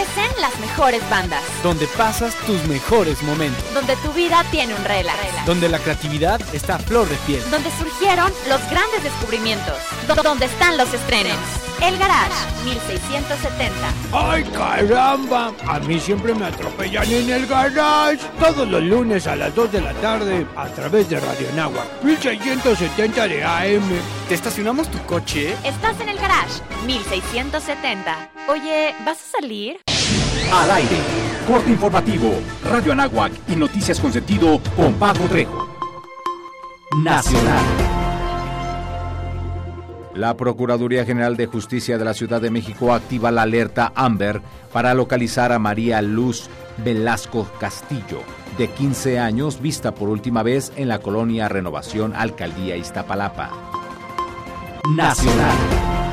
crecen las mejores bandas. Donde pasas tus mejores momentos. Donde tu vida tiene un relax. Donde la creatividad está a flor de piel. Donde surgieron los grandes descubrimientos. Donde están los estrenos. El Garage, 1670. ¡Ay, caramba! A mí siempre me atropellan en el garage. Todos los lunes a las 2 de la tarde a través de Radio Nagua, 1670 de AM. ¿Te estacionamos tu coche? Estás en el Garage, 1670. Oye, ¿vas a salir? Al aire, corte informativo, Radio Anáhuac y noticias con sentido con Paco Trejo. Nacional. La Procuraduría General de Justicia de la Ciudad de México activa la alerta Amber para localizar a María Luz Velasco Castillo, de 15 años, vista por última vez en la colonia Renovación Alcaldía Iztapalapa. Nacional.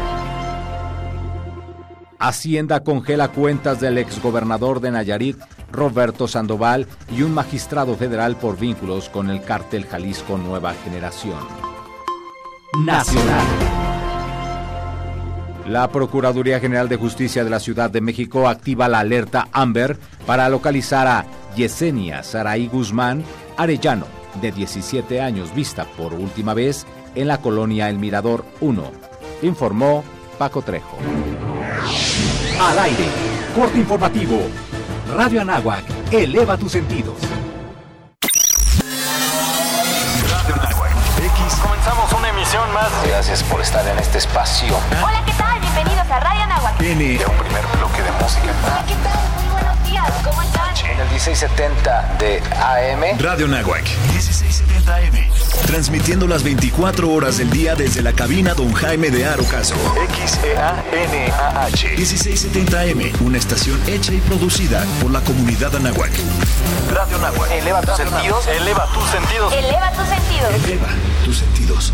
Hacienda congela cuentas del exgobernador de Nayarit, Roberto Sandoval, y un magistrado federal por vínculos con el cártel Jalisco Nueva Generación. Nacional. La Procuraduría General de Justicia de la Ciudad de México activa la alerta Amber para localizar a Yesenia Saraí Guzmán Arellano, de 17 años, vista por última vez en la colonia El Mirador 1. Informó Paco Trejo. Al aire, corte informativo. Radio Anáhuac, eleva tus sentidos. Radio Anáhuac, X. Comenzamos una emisión más. Gracias por estar en este espacio. Hola, ¿qué tal? Bienvenidos a Radio Nahuatl. Tiene un primer bloque de música. Hola, ¿qué tal? ¿Cómo están? En el 1670 de AM. Radio Nahuac, 1670 AM. Transmitiendo las 24 horas del día desde la cabina Don Jaime de Arocaso. XEANAH. 1670 AM. Una estación hecha y producida por la comunidad Anáhuac. Radio Nahuac. Eleva tus sentidos. Eleva tus sentidos. Eleva tus sentidos. Eleva tus sentidos.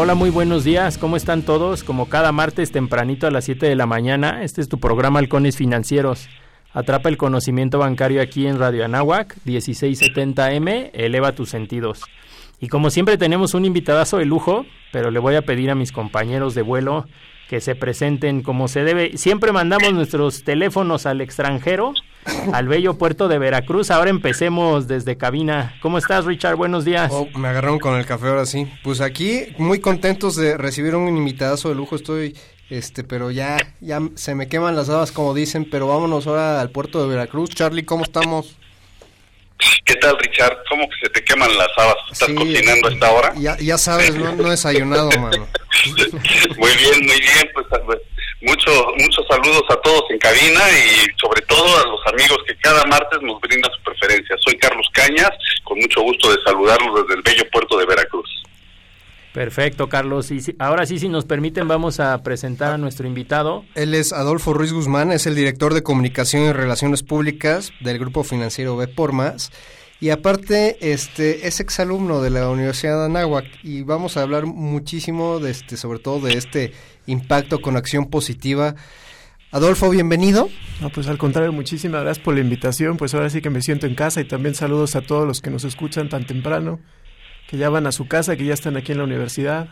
Hola, muy buenos días. ¿Cómo están todos? Como cada martes tempranito a las 7 de la mañana, este es tu programa Halcones Financieros. Atrapa el conocimiento bancario aquí en Radio Anáhuac, 1670M, eleva tus sentidos. Y como siempre tenemos un invitadazo de lujo, pero le voy a pedir a mis compañeros de vuelo que se presenten como se debe. Siempre mandamos nuestros teléfonos al extranjero, al bello puerto de Veracruz. Ahora empecemos desde cabina. ¿Cómo estás, Richard? Buenos días. Oh, me agarraron con el café ahora sí. Pues aquí muy contentos de recibir un invitadazo de lujo. Estoy este, pero ya ya se me queman las habas como dicen, pero vámonos ahora al puerto de Veracruz. Charlie, ¿cómo estamos? ¿Qué tal, Richard? ¿Cómo que se te queman las habas? ¿Estás Sí, cocinando a esta hora? Ya, ya sabes, no, no he desayunado, mano. Muy bien, muy bien. Pues muchos muchos saludos a todos en cabina y sobre todo a los amigos que cada martes nos brindan su preferencia. Soy Carlos Cañas, con mucho gusto de saludarlos desde el bello puerto de Veracruz. Perfecto, Carlos. Y si- ahora sí, si nos permiten, vamos a presentar a nuestro invitado. Él es Adolfo Ruiz Guzmán, es el director de Comunicación y Relaciones Públicas del Grupo Financiero B por Más. Y aparte, este, es exalumno de la Universidad de Anáhuac y vamos a hablar muchísimo de este, sobre todo de este impacto con acción positiva. Adolfo, bienvenido. No, pues al contrario, muchísimas gracias por la invitación. Pues ahora sí que me siento en casa y también saludos a todos los que nos escuchan tan temprano, que ya van a su casa, que ya están aquí en la universidad.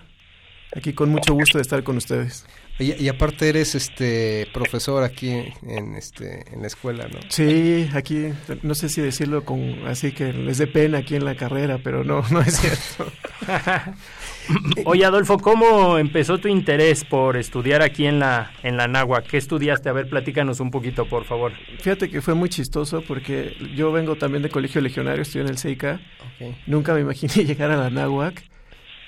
Aquí con mucho gusto de estar con ustedes. Y, y aparte eres este profesor aquí en este en la escuela, ¿no? Sí, aquí no sé si decirlo con así que les dé pena aquí en la carrera, pero no, no es cierto. Oye, Adolfo, ¿cómo empezó tu interés por estudiar aquí en la en la Nagua? ¿Qué estudiaste? A ver, platícanos un poquito, por favor. Fíjate que fue muy chistoso porque yo vengo también de colegio legionario, estudié en el CEICA. Nunca me imaginé llegar a la Náhuac,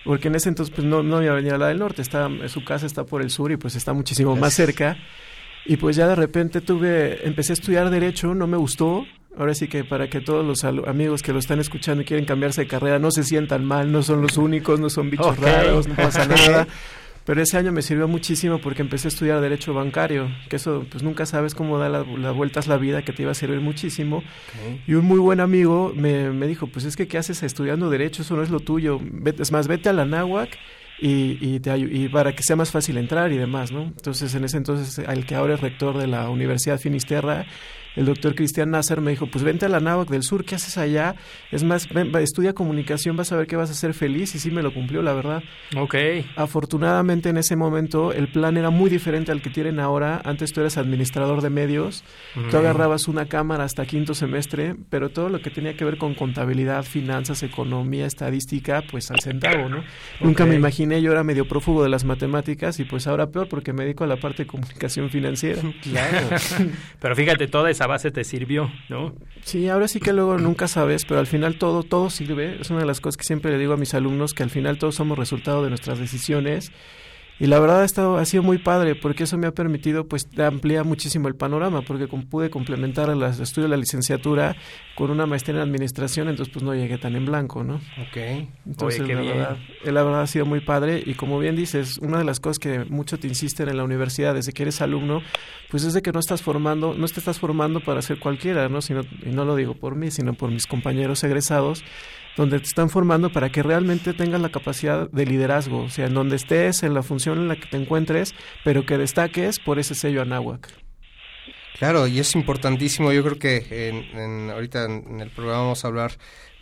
porque en ese entonces pues no, no iba a venir a la del norte, está, su casa está por el sur y pues está muchísimo más cerca. Y pues ya de repente tuve, empecé a estudiar Derecho, no me gustó. Ahora sí que para que todos los amigos que lo están escuchando y quieren cambiarse de carrera no se sientan mal, no son los únicos, no son bichos raros, no pasa nada. Pero ese año me sirvió muchísimo porque empecé a estudiar Derecho Bancario, que eso pues nunca sabes cómo da las la vueltas la vida, que te iba a servir muchísimo. Y un muy buen amigo me, me, dijo, pues es que ¿qué haces estudiando Derecho? Eso no es lo tuyo. Vete, es más, vete a la náhuac y, y, te, y para que sea más fácil entrar y demás, ¿no? Entonces, en ese entonces, el que ahora es rector de la Universidad Finisterra, el doctor Cristian Nasser me dijo, pues vente a la Náhuac del Sur, ¿qué haces allá? Es más, ven, estudia comunicación, vas a ver que vas a ser feliz y sí me lo cumplió, la verdad. Ok. Afortunadamente en ese momento el plan era muy diferente al que tienen ahora. Antes tú eras administrador de medios, tú agarrabas una cámara hasta quinto semestre, pero todo lo que tenía que ver con contabilidad, finanzas, economía, estadística, pues al centavo, ¿no? Nunca me imaginé, yo era medio prófugo de las matemáticas y pues ahora peor porque me dedico a la parte de comunicación financiera. Claro. pero fíjate, toda esa base te sirvió, ¿no? Sí, ahora sí que luego nunca sabes, pero al final todo, todo sirve. Es una de las cosas que siempre le digo a mis alumnos, que al final todos somos resultado de nuestras decisiones. Y la verdad ha, estado, ha sido muy padre porque eso me ha permitido pues ampliar muchísimo el panorama porque pude complementar el estudio de la licenciatura con una maestría en administración, entonces pues no llegué tan en blanco, ¿no? Ok. Entonces Oye, la, bien. verdad, eh, la verdad ha sido muy padre y como bien dices, una de las cosas que mucho te insisten en la universidad desde que eres alumno, pues es de que no estás formando, no te estás formando para ser cualquiera, ¿no? Sino, y no lo digo por mí, sino por mis compañeros egresados donde te están formando para que realmente tengas la capacidad de liderazgo, o sea, en donde estés, en la función en la que te encuentres, pero que destaques por ese sello Anáhuac. Claro, y es importantísimo, yo creo que en, ahorita en el programa vamos a hablar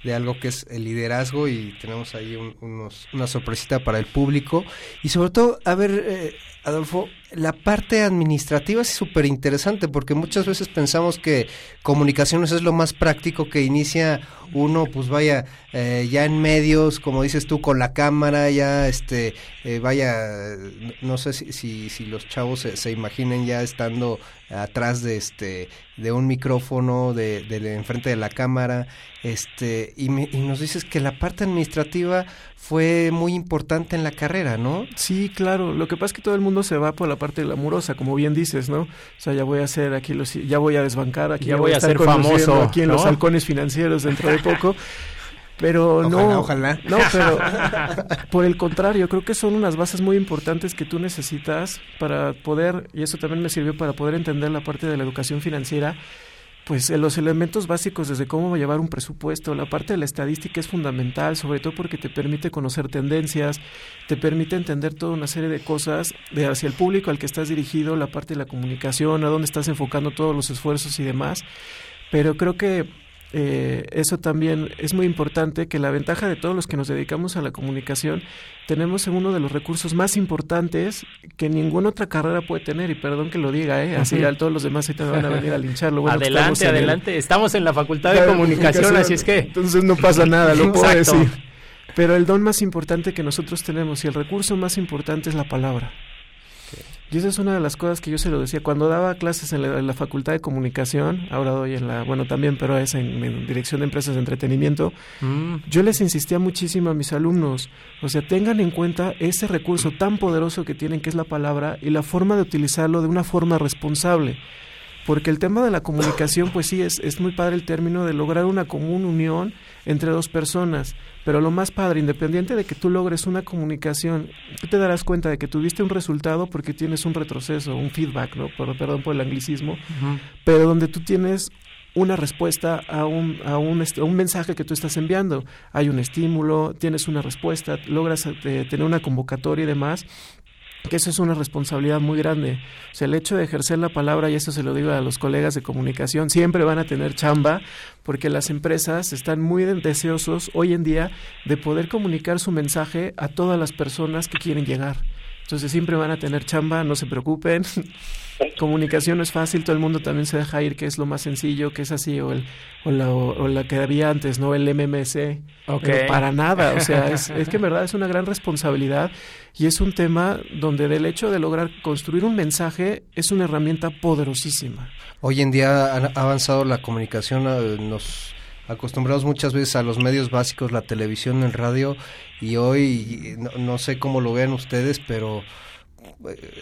de algo que es el liderazgo y tenemos ahí un, unos, una sorpresita para el público y sobre todo, a ver, eh, Adolfo, la parte administrativa es súper interesante porque muchas veces pensamos que comunicaciones es lo más práctico que inicia uno, pues vaya, eh, ya en medios, como dices tú, con la cámara, ya este, eh, vaya, no sé si, si, si los chavos se, se, imaginen ya estando atrás de este, de un micrófono, de, de enfrente de la cámara, este, y, me, y nos dices que la parte administrativa fue muy importante en la carrera, ¿no? Sí, claro. Lo que pasa es que todo el mundo se va por la parte glamurosa, como bien dices, ¿no? O sea, ya voy a hacer aquí los, ya voy a desbancar aquí, ya, ya voy a estar ser famoso aquí en ¿no? los halcones financieros dentro de poco. Pero ojalá, no, ojalá. no, pero por el contrario, creo que son unas bases muy importantes que tú necesitas para poder, y eso también me sirvió para poder entender la parte de la educación financiera, pues los elementos básicos desde cómo llevar un presupuesto, la parte de la estadística es fundamental, sobre todo porque te permite conocer tendencias, te permite entender toda una serie de cosas de hacia el público al que estás dirigido, la parte de la comunicación, a dónde estás enfocando todos los esfuerzos y demás. Pero creo que eh, eso también es muy importante, que la ventaja de todos los que nos dedicamos a la comunicación, tenemos uno de los recursos más importantes que ninguna otra carrera puede tener, y perdón que lo diga, ¿eh? así -huh. todos los demás ahorita van a venir a lincharlo. Bueno, adelante, adelante, el... estamos en la Facultad de, de comunicación, comunicación, así es que... Entonces no pasa nada, lo puedo decir. Pero el don más importante que nosotros tenemos y el recurso más importante es la palabra. Y esa es una de las cosas que yo se lo decía. Cuando daba clases en la, en la, Facultad de Comunicación, ahora doy en la, bueno, también, pero es en, en Dirección de Empresas de Entretenimiento, mm. yo les insistía muchísimo a mis alumnos, o sea, tengan en cuenta ese recurso tan poderoso que tienen, que es la palabra, y la forma de utilizarlo de una forma responsable. Porque el tema de la comunicación, pues sí, es, es muy padre el término de lograr una común unión entre dos personas. Pero lo más padre, independiente de que tú logres una comunicación, tú te darás cuenta de que tuviste un resultado porque tienes un retroceso, un feedback, ¿no? Por, perdón por el anglicismo, uh -huh. pero donde tú tienes una respuesta a un, a, un, a un mensaje que tú estás enviando. Hay un estímulo, tienes una respuesta, logras eh, tener una convocatoria y demás que eso es una responsabilidad muy grande. O sea, el hecho de ejercer la palabra, y eso se lo digo a los colegas de comunicación, siempre van a tener chamba, porque las empresas están muy deseosos hoy en día de poder comunicar su mensaje a todas las personas que quieren llegar. Entonces siempre van a tener chamba, no se preocupen. Comunicación no es fácil, todo el mundo también se deja ir, que es lo más sencillo, que es así, o, el, o, la, o, o la que había antes, ¿no? El MMC. Okay. Pero para nada, o sea, es, es que en verdad es una gran responsabilidad y es un tema donde del hecho de lograr construir un mensaje es una herramienta poderosísima. Hoy en día ha avanzado la comunicación, eh, nos acostumbrados muchas veces a los medios básicos, la televisión, el radio, y hoy no, no sé cómo lo vean ustedes, pero eh,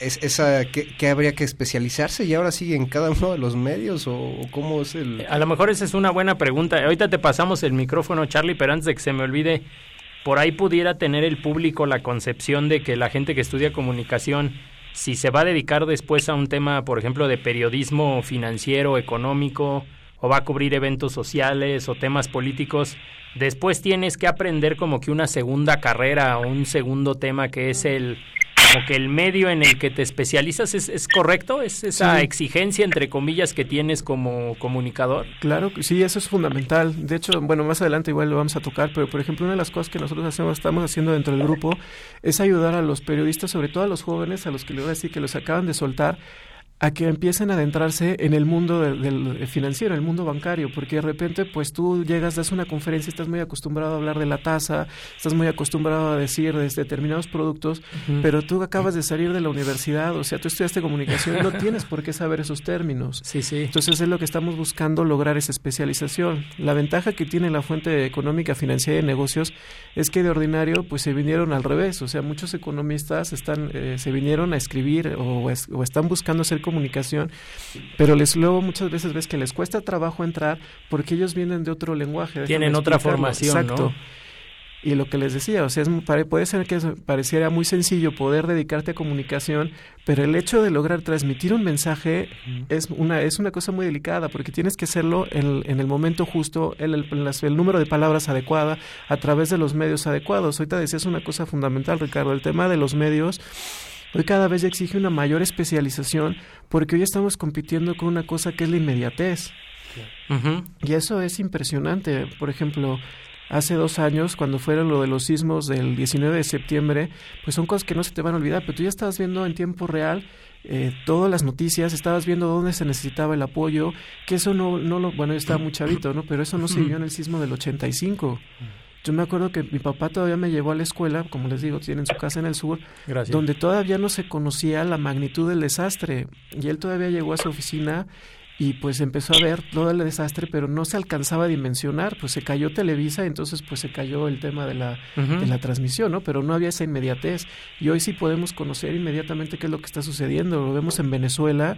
es esa que, que, habría que especializarse y ahora sí en cada uno de los medios o, o, cómo es el a lo mejor esa es una buena pregunta ahorita te pasamos el micrófono Charlie pero antes de que se me olvide por ahí pudiera tener el público la concepción de que la gente que estudia comunicación, si se va a dedicar después a un tema, por ejemplo, de periodismo financiero, económico, o va a cubrir eventos sociales o temas políticos, después tienes que aprender como que una segunda carrera o un segundo tema que es el como que el medio en el que te especializas es, es correcto, es esa Sí. exigencia entre comillas que tienes como comunicador. Claro, que sí, eso es fundamental. De hecho, bueno, más adelante igual lo vamos a tocar, pero por ejemplo, una de las cosas que nosotros hacemos, estamos haciendo dentro del grupo es ayudar a los periodistas, sobre todo a los jóvenes, a los que les voy a decir que los acaban de soltar, a que empiecen a adentrarse en el mundo del, del financiero, el mundo bancario, porque de repente pues tú llegas, das una conferencia, estás muy acostumbrado a hablar de la tasa, estás muy acostumbrado a decir de determinados productos, pero tú acabas de salir de la universidad, o sea, tú estudiaste comunicación, no tienes por qué saber esos términos. Sí, sí. Entonces es lo que estamos buscando lograr esa especialización. La ventaja que tiene la fuente económica, financiera y de negocios es que de ordinario pues se vinieron al revés, o sea, muchos economistas están eh, se vinieron a escribir o, o están buscando hacer comunicación, pero les luego muchas veces ves que les cuesta trabajo entrar porque ellos vienen de otro lenguaje. Tienen otra formación, ¿no? Exacto. Y lo que les decía, o sea, es, puede ser que pareciera muy sencillo poder dedicarte a comunicación, pero el hecho de lograr transmitir un mensaje es una es una cosa muy delicada porque tienes que hacerlo en, en el momento justo, el, el, el número de palabras adecuada, a través de los medios adecuados. Ahorita decías una cosa fundamental, Ricardo, el tema de los medios. Hoy cada vez exige una mayor especialización porque hoy estamos compitiendo con una cosa que es la inmediatez. Y eso es impresionante. Por ejemplo, hace dos años, cuando fueron lo de los sismos del 19 de septiembre, pues son cosas que no se te van a olvidar, pero tú ya estabas viendo en tiempo real eh, todas las noticias, estabas viendo dónde se necesitaba el apoyo, que eso no, no lo, bueno, yo estaba muy chavito, ¿no? Pero eso no se vio en el sismo del 85. Yo me acuerdo que mi papá todavía me llevó a la escuela, como les digo, tienen su casa en el sur, Gracias. donde todavía no se conocía la magnitud del desastre. Y él todavía llegó a su oficina y pues empezó a ver todo el desastre, pero no se alcanzaba a dimensionar, pues se cayó Televisa, entonces pues se cayó el tema de la, de la transmisión, ¿no? Pero no había esa inmediatez. Y hoy sí podemos conocer inmediatamente qué es lo que está sucediendo. Lo vemos en Venezuela,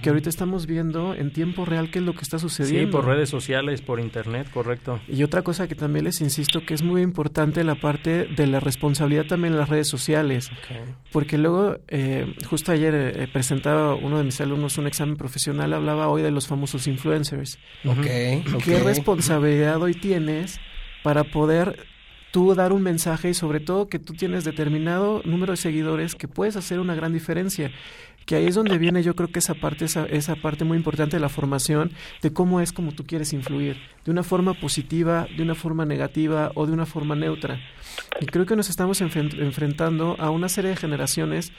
que ahorita estamos viendo en tiempo real qué es lo que está sucediendo. Sí, por redes sociales, por internet, correcto. Y otra cosa que también les insisto que es muy importante la parte de la responsabilidad también en las redes sociales. Porque luego, eh, justo ayer eh, presentaba uno de mis alumnos un examen profesional, hablaba hoy de los famosos influencers. Ok, ¿Qué responsabilidad hoy tienes para poder tú dar un mensaje y sobre todo que tú tienes determinado número de seguidores que puedes hacer una gran diferencia? Que ahí es donde viene yo creo que esa parte, esa, esa parte muy importante de la formación, de cómo es como tú quieres influir, de una forma positiva, de una forma negativa o de una forma neutra. Y creo que nos estamos enfren- enfrentando a una serie de generaciones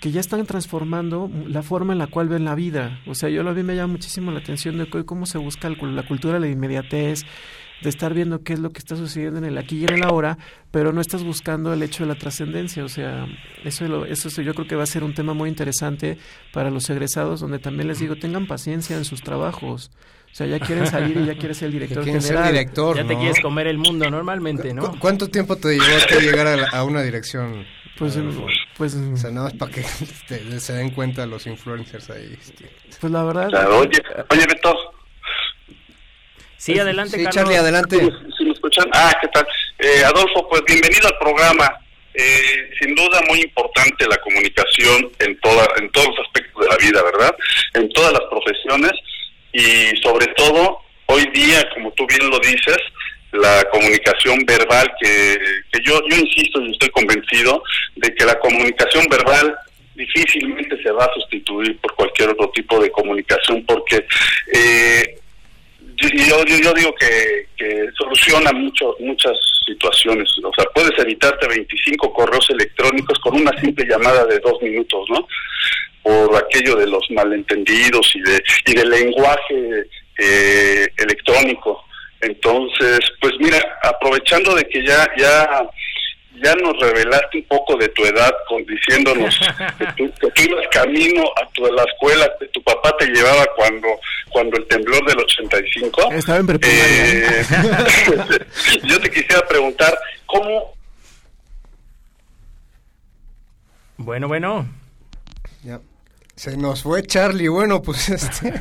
que ya están transformando la forma en la cual ven la vida. O sea, yo lo vi me llama muchísimo la atención de cómo se busca la cultura de la inmediatez, de estar viendo qué es lo que está sucediendo en el aquí y en el ahora, pero no estás buscando el hecho de la trascendencia. O sea, eso, lo- eso yo creo que va a ser un tema muy interesante para los egresados, donde también les digo, tengan paciencia en sus trabajos. O sea, ya quieren salir y ya quieres ser el director quieren ser general. director, ya te quieres comer el mundo normalmente, ¿no? ¿Cu- ¿Cuánto tiempo te llevó a ti llegar a, la- a una dirección? Pues, pues, o sea, nada más para que se den cuenta los influencers ahí. este. Pues la verdad... Oye, oye, Beto. Sí, adelante, Sí, Carlos. Charlie, adelante. ¿Sí me escuchan? Ah, ¿qué tal? Eh, Adolfo, pues bienvenido al programa. Eh, sin duda muy importante la comunicación en toda, en todos los aspectos de la vida, ¿verdad? En todas las profesiones y sobre todo hoy día, como tú bien lo dices, la comunicación verbal que, que yo yo insisto y estoy convencido de que la comunicación verbal difícilmente se va a sustituir por cualquier otro tipo de comunicación porque eh, yo, yo, yo digo que, que soluciona mucho, muchas situaciones. O sea, puedes evitarte 25 correos electrónicos con una simple llamada de dos minutos, ¿no? Por aquello de los malentendidos y, de, y del lenguaje eh, electrónico. Entonces, pues mira, aprovechando de que ya, ya, ya nos revelaste un poco de tu edad, con, diciéndonos que tú, que tú ibas camino a, tu, a la escuela, que tu papá te llevaba cuando, cuando el temblor del 85. Estaba en. Eh, yo te quisiera preguntar, ¿cómo Bueno, bueno. Ya. Se nos fue Charlie. Bueno, pues este.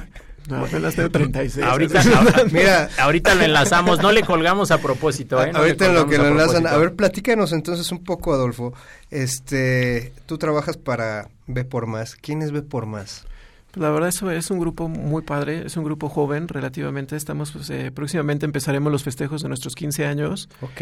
No, apenas tengo 36. Ahorita, mira, ahorita lo enlazamos, no le colgamos a propósito. ¿eh? ahorita en lo que lo enlazan, a ver, platícanos entonces un poco, Adolfo. Este, tú trabajas para Ve por Más. ¿Quién es Ve por Más? La verdad eso es un grupo muy padre, es un grupo joven relativamente. Estamos pues, eh, próximamente empezaremos los festejos de nuestros 15 años. Ok.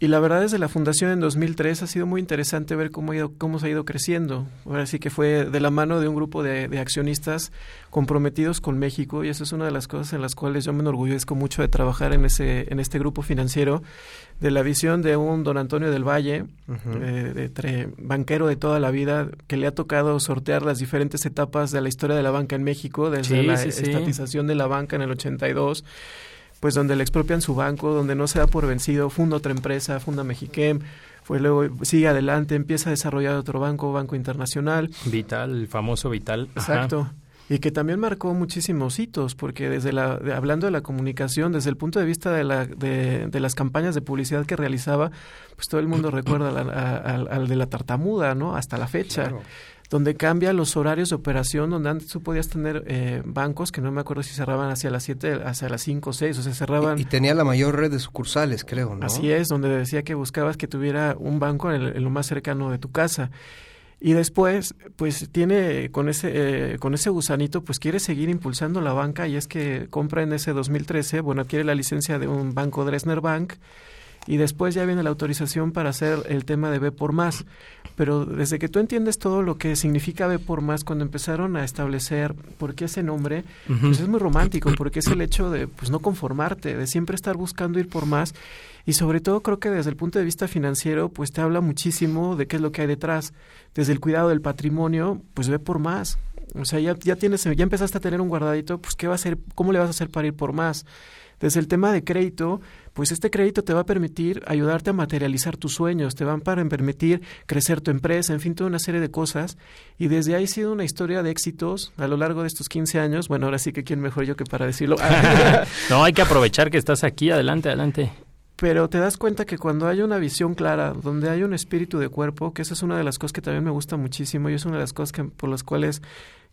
Y la verdad desde la fundación en 2003 ha sido muy interesante ver cómo, ha ido, cómo se ha ido creciendo. Ahora sí que fue de la mano de un grupo de, de, accionistas comprometidos con México y eso es una de las cosas en las cuales yo me enorgullezco mucho de trabajar en, ese, en este grupo financiero, de la visión de un don Antonio del Valle, uh -huh. eh, de, banquero de toda la vida, que le ha tocado sortear las diferentes etapas de la historia de la banca en México, desde sí, la sí, sí. estatización de la banca en el 82 pues donde le expropian su banco, donde no se da por vencido, funda otra empresa, funda Mexiquem, fue luego sigue adelante, empieza a desarrollar otro banco, Banco Internacional. Vital, el famoso Vital. Exacto. Y que también marcó muchísimos hitos, porque desde la, de, hablando de la comunicación, desde el punto de vista de, la, de, de, las campañas de publicidad que realizaba, pues todo el mundo recuerda al, al de la tartamuda, ¿no? Hasta la fecha. Claro donde cambia los horarios de operación, donde antes tú podías tener eh, bancos que no me acuerdo si cerraban hacia las 7, hacia las 5 o 6, o sea, cerraban... Y, y, tenía la mayor red de sucursales, creo, ¿no? Así es, donde decía que buscabas que tuviera un banco en, el, en lo más cercano de tu casa. Y después, pues tiene con ese eh, con ese gusanito, pues quiere seguir impulsando la banca y es que compra en ese 2013, bueno, adquiere la licencia de un banco Dresner Bank y después ya viene la autorización para hacer el tema de B por más. Pero desde que tú entiendes todo lo que significa B por más, cuando empezaron a establecer por qué ese nombre, uh -huh. pues es muy romántico, porque es el hecho de pues no conformarte, de siempre estar buscando ir por más. Y sobre todo creo que desde el punto de vista financiero, pues te habla muchísimo de qué es lo que hay detrás. Desde el cuidado del patrimonio, pues ve por más. O sea, ya, ya tienes, ya empezaste a tener un guardadito, pues qué va a hacer, cómo le vas a hacer para ir por más. Desde el tema de crédito, pues este crédito te va a permitir ayudarte a materializar tus sueños, te van para permitir crecer tu empresa, en fin, toda una serie de cosas. Y desde ahí ha sido una historia de éxitos a lo largo de estos 15 años. Bueno, ahora sí que quién mejor yo que para decirlo. no, hay que aprovechar que estás aquí, adelante, adelante. Pero te das cuenta que cuando hay una visión clara, donde hay un espíritu de cuerpo, que esa es una de las cosas que también me gusta muchísimo y es una de las cosas que, por las cuales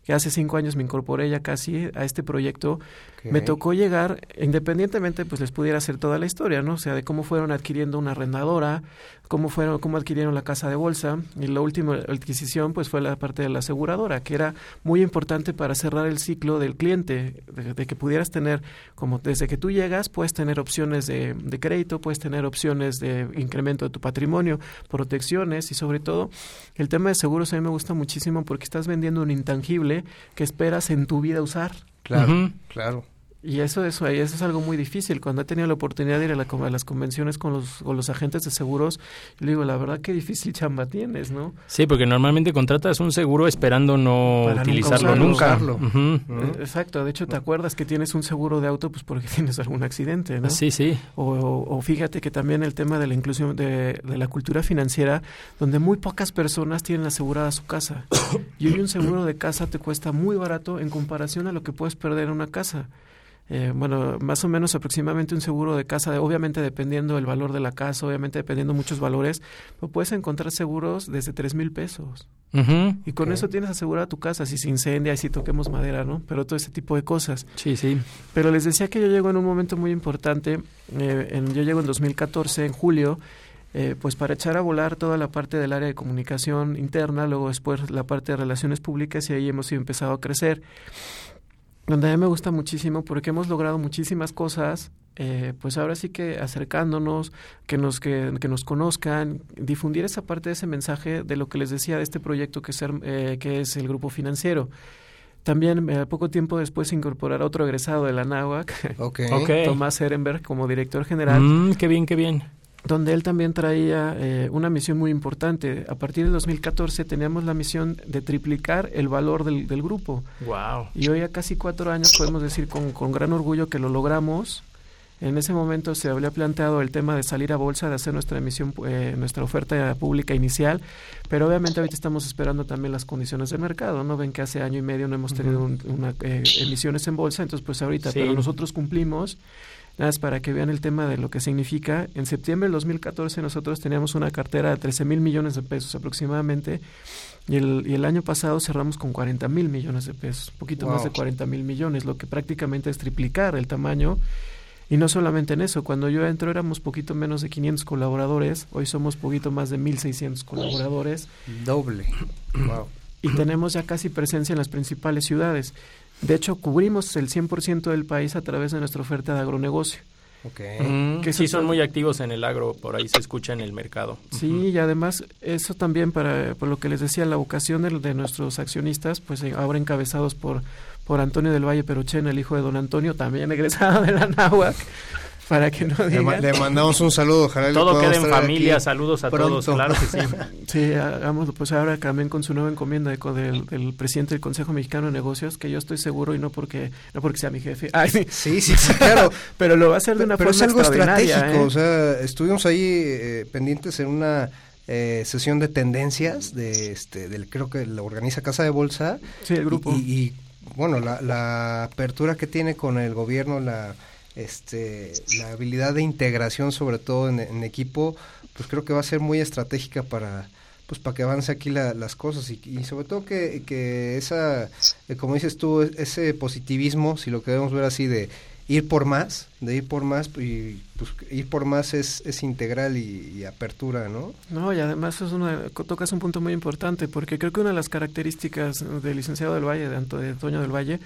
que hace cinco años me incorporé ya casi a este proyecto, okay. me tocó llegar, independientemente, pues les pudiera hacer toda la historia, ¿no? O sea, de cómo fueron adquiriendo una arrendadora, cómo fueron, cómo adquirieron la casa de bolsa, y la última adquisición, pues fue la parte de la aseguradora, que era muy importante para cerrar el ciclo del cliente, de, de que pudieras tener, como desde que tú llegas, puedes tener opciones de, de crédito, puedes tener opciones de incremento de tu patrimonio, protecciones, y sobre todo, el tema de seguros a mí me gusta muchísimo porque estás vendiendo un intangible que esperas en tu vida usar. Claro, uh -huh. claro. Y eso, eso, eso es algo muy difícil. Cuando he tenido la oportunidad de ir a, la, a las convenciones con los, con los agentes de seguros, yo le digo, la verdad, qué difícil chamba tienes, ¿no? Sí, porque normalmente contratas un seguro esperando no Para utilizarlo nunca. nunca. Uh -huh. ¿no? Exacto. De hecho, te acuerdas que tienes un seguro de auto pues porque tienes algún accidente, ¿no? Sí, sí. O, o, o fíjate que también el tema de la inclusión de, de, la cultura financiera, donde muy pocas personas tienen asegurada su casa. y hoy un seguro de casa te cuesta muy barato en comparación a lo que puedes perder en una casa. Eh, bueno, más o menos aproximadamente un seguro de casa, obviamente dependiendo del valor de la casa, obviamente dependiendo muchos valores, pero puedes encontrar seguros desde tres mil pesos. Uh -huh. Y con okay. eso tienes asegurada tu casa, si se incendia, y si toquemos madera, ¿no? Pero todo ese tipo de cosas. Sí, sí. Pero les decía que yo llego en un momento muy importante, eh, en, yo llego en 2014, en julio, eh, pues para echar a volar toda la parte del área de comunicación interna, luego después la parte de relaciones públicas y ahí hemos empezado a crecer donde a mí me gusta muchísimo porque hemos logrado muchísimas cosas, eh, pues ahora sí que acercándonos, que nos, que, que, nos conozcan, difundir esa parte de ese mensaje de lo que les decía de este proyecto que es, eh, que es el grupo financiero. También eh, poco tiempo después incorporar a otro egresado de la NAWAC, okay. Okay. Tomás Ehrenberg, como director general. Mm, qué bien, qué bien donde él también traía eh, una misión muy importante. A partir del 2014 teníamos la misión de triplicar el valor del, del grupo. Wow. Y hoy a casi cuatro años podemos decir con, con, gran orgullo que lo logramos. En ese momento se había planteado el tema de salir a bolsa, de hacer nuestra emisión, eh, nuestra oferta pública inicial, pero obviamente ahorita estamos esperando también las condiciones del mercado, ¿no? Ven que hace año y medio no hemos tenido uh -huh. un, una, eh, emisiones en bolsa, entonces pues ahorita, sí. pero nosotros cumplimos Nada más para que vean el tema de lo que significa. En septiembre del 2014 nosotros teníamos una cartera de 13 mil millones de pesos aproximadamente y el, y el año pasado cerramos con 40 mil millones de pesos, un poquito más de 40 mil millones, lo que prácticamente es triplicar el tamaño. Y no solamente en eso, cuando yo entro éramos poquito menos de 500 colaboradores, hoy somos poquito más de 1.600 colaboradores. Doble. Wow. Y tenemos ya casi presencia en las principales ciudades. De hecho, cubrimos el 100% del país a través de nuestra oferta de agronegocio. Okay. Mm, Que sí, son muy activos en el agro, por ahí se escucha en el mercado. Sí, y además eso también para por lo que les decía la vocación de, de nuestros accionistas, pues eh, ahora encabezados por por Antonio del Valle Perochen, el hijo de don Antonio, también egresado de la náhuac, para que no digan. le mandamos un saludo, ojalá le Todo queda en familia, saludos a pronto. todos, claro que sí. Sí, hagámoslo, pues ahora también con su nueva encomienda de del, del presidente del Consejo Mexicano de Negocios, que yo estoy seguro y no porque no porque sea mi jefe. Ay, sí. Sí, claro. Pero lo va a hacer de una Pero es forma algo estratégico, ¿eh? o sea, estuvimos ahí eh, pendientes en una eh, sesión de tendencias de este del creo que la organiza Casa de Bolsa. Sí, el grupo. Y, y, bueno, la, la apertura que tiene con el gobierno, la este la habilidad de integración sobre todo en, equipo, pues creo que va a ser muy estratégica para pues para que avance aquí la- las cosas. Y, y sobre todo que, que esa, eh, como dices tú, e- ese positivismo, si lo queremos ver así, de ir por más, de ir por más, y pues ir por más es, es integral y, apertura, ¿no? No, y además es una, tocas un punto muy importante, porque creo que una de las características del licenciado del Valle, de, Anto- de Toño del Valle,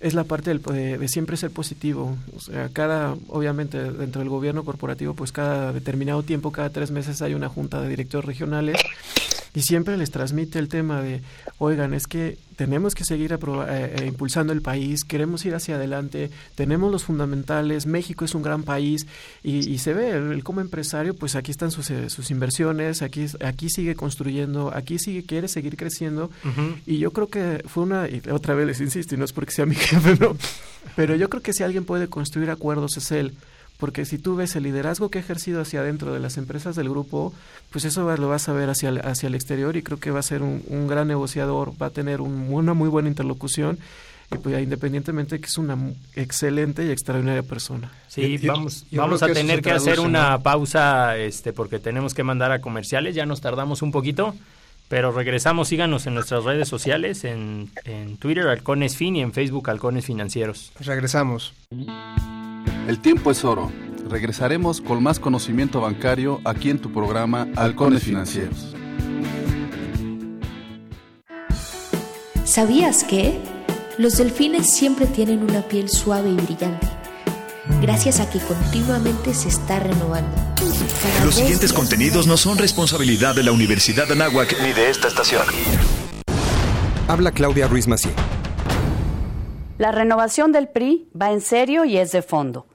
es la parte del, de, de siempre ser positivo. O sea, cada, obviamente, dentro del gobierno corporativo, pues cada determinado tiempo, cada tres meses hay una junta de directores regionales y siempre les transmite el tema de, oigan, es que tenemos que seguir eh, eh, impulsando el país, queremos ir hacia adelante, tenemos los fundamentales, México es un gran país y, y se ve, el, el como empresario, pues aquí están sus, eh, sus inversiones, aquí, aquí sigue construyendo, aquí sigue, quiere seguir creciendo y yo creo que fue una, y otra vez les insisto, y no es porque sea mi jefe, no, pero yo creo que si alguien puede construir acuerdos es él. Porque si tú ves el liderazgo que ha ejercido hacia adentro de las empresas del grupo, pues eso va- lo vas a ver hacia el, hacia el exterior y creo que va a ser un, un gran negociador, va a tener un- una muy buena interlocución y pues independientemente que es una excelente y extraordinaria persona. Sí, vamos, vamos a tener que hacer una ¿no? pausa este, porque tenemos que mandar a comerciales, ya nos tardamos un poquito, pero regresamos, síganos en nuestras redes sociales, en, en Twitter Halcones Fin y en Facebook Halcones Financieros. Regresamos. El tiempo es oro. Regresaremos con más conocimiento bancario aquí en tu programa Halcones Financieros. ¿Sabías que? Los delfines siempre tienen una piel suave y brillante, gracias a que continuamente se está renovando. Cada Los siguientes días contenidos no son responsabilidad de la Universidad de Anáhuac ni de esta estación. Habla Claudia Ruiz Macié. La renovación del PRI va en serio y es de fondo.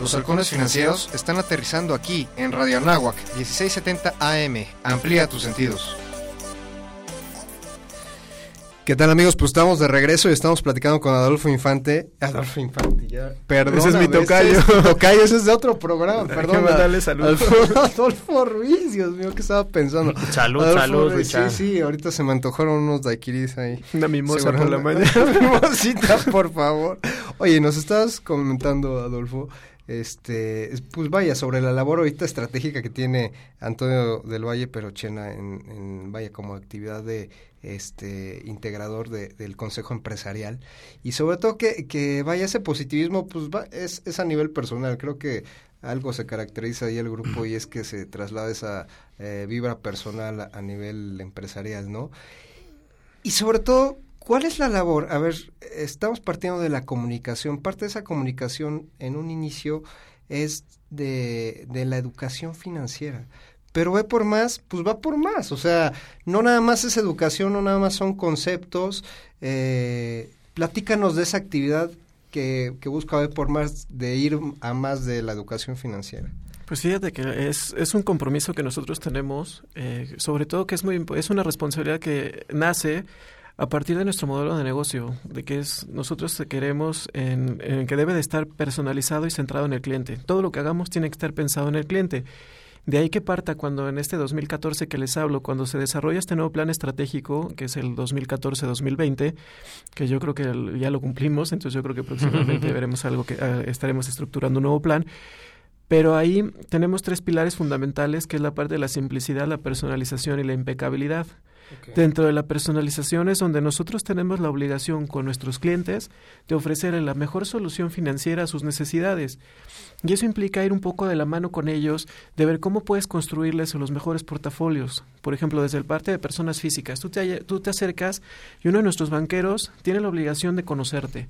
Los halcones financieros están aterrizando aquí, en Radio Anáhuac, 1670 AM. Amplía tus sentidos. ¿Qué tal amigos? Pues estamos de regreso y estamos platicando con Adolfo Infante. Adolfo Infante, ya. Perdón. Ese es mi tocayo. tocayo, ese es de otro programa, perdón. saludos. Adolfo, Adolfo Ruiz, Dios mío, ¿qué estaba pensando? Salud, Adolfo salud, Ruiz, Richard. Sí, sí, ahorita se me antojaron unos daiquiris ahí. Una mimosa Seguro- por la mañana. Una mimosita, por favor. Oye, nos estabas comentando, Adolfo, este, es- pues vaya, sobre la labor ahorita estratégica que tiene Antonio del Valle Perochena en, en vaya, como actividad de este integrador de- del Consejo Empresarial. Y sobre todo que, que vaya ese positivismo pues va, es, es a nivel personal. Creo que algo se caracteriza ahí el grupo y es que se traslada esa eh, vibra personal a nivel empresarial no y sobre todo, ¿cuál es la labor? A ver, estamos partiendo de la comunicación. Parte de esa comunicación en un inicio es de, la educación financiera. Pero ve por más, pues va por más. O sea, no nada más es educación, no nada más son conceptos. Eh, platícanos de esa actividad que, que busca ver por más, de ir a más de la educación financiera. Pues fíjate que es, es un compromiso que nosotros tenemos, eh, sobre todo que es muy es una responsabilidad que nace a partir de nuestro modelo de negocio, de que es nosotros queremos en, en que debe de estar personalizado y centrado en el cliente. Todo lo que hagamos tiene que estar pensado en el cliente. De ahí que parta cuando en este 2014 que les hablo, cuando se desarrolla este nuevo plan estratégico, que es el 2014-2020, que yo creo que ya lo cumplimos, entonces yo creo que próximamente veremos algo que uh, estaremos estructurando un nuevo plan. Pero ahí tenemos tres pilares fundamentales, que es la parte de la simplicidad, la personalización y la impecabilidad. Dentro de la personalización es donde nosotros tenemos la obligación con nuestros clientes de ofrecerles la mejor solución financiera a sus necesidades. Y eso implica ir un poco de la mano con ellos, de ver cómo puedes construirles los mejores portafolios. Por ejemplo, desde el parte de personas físicas, tú te, tú te acercas y uno de nuestros banqueros tiene la obligación de conocerte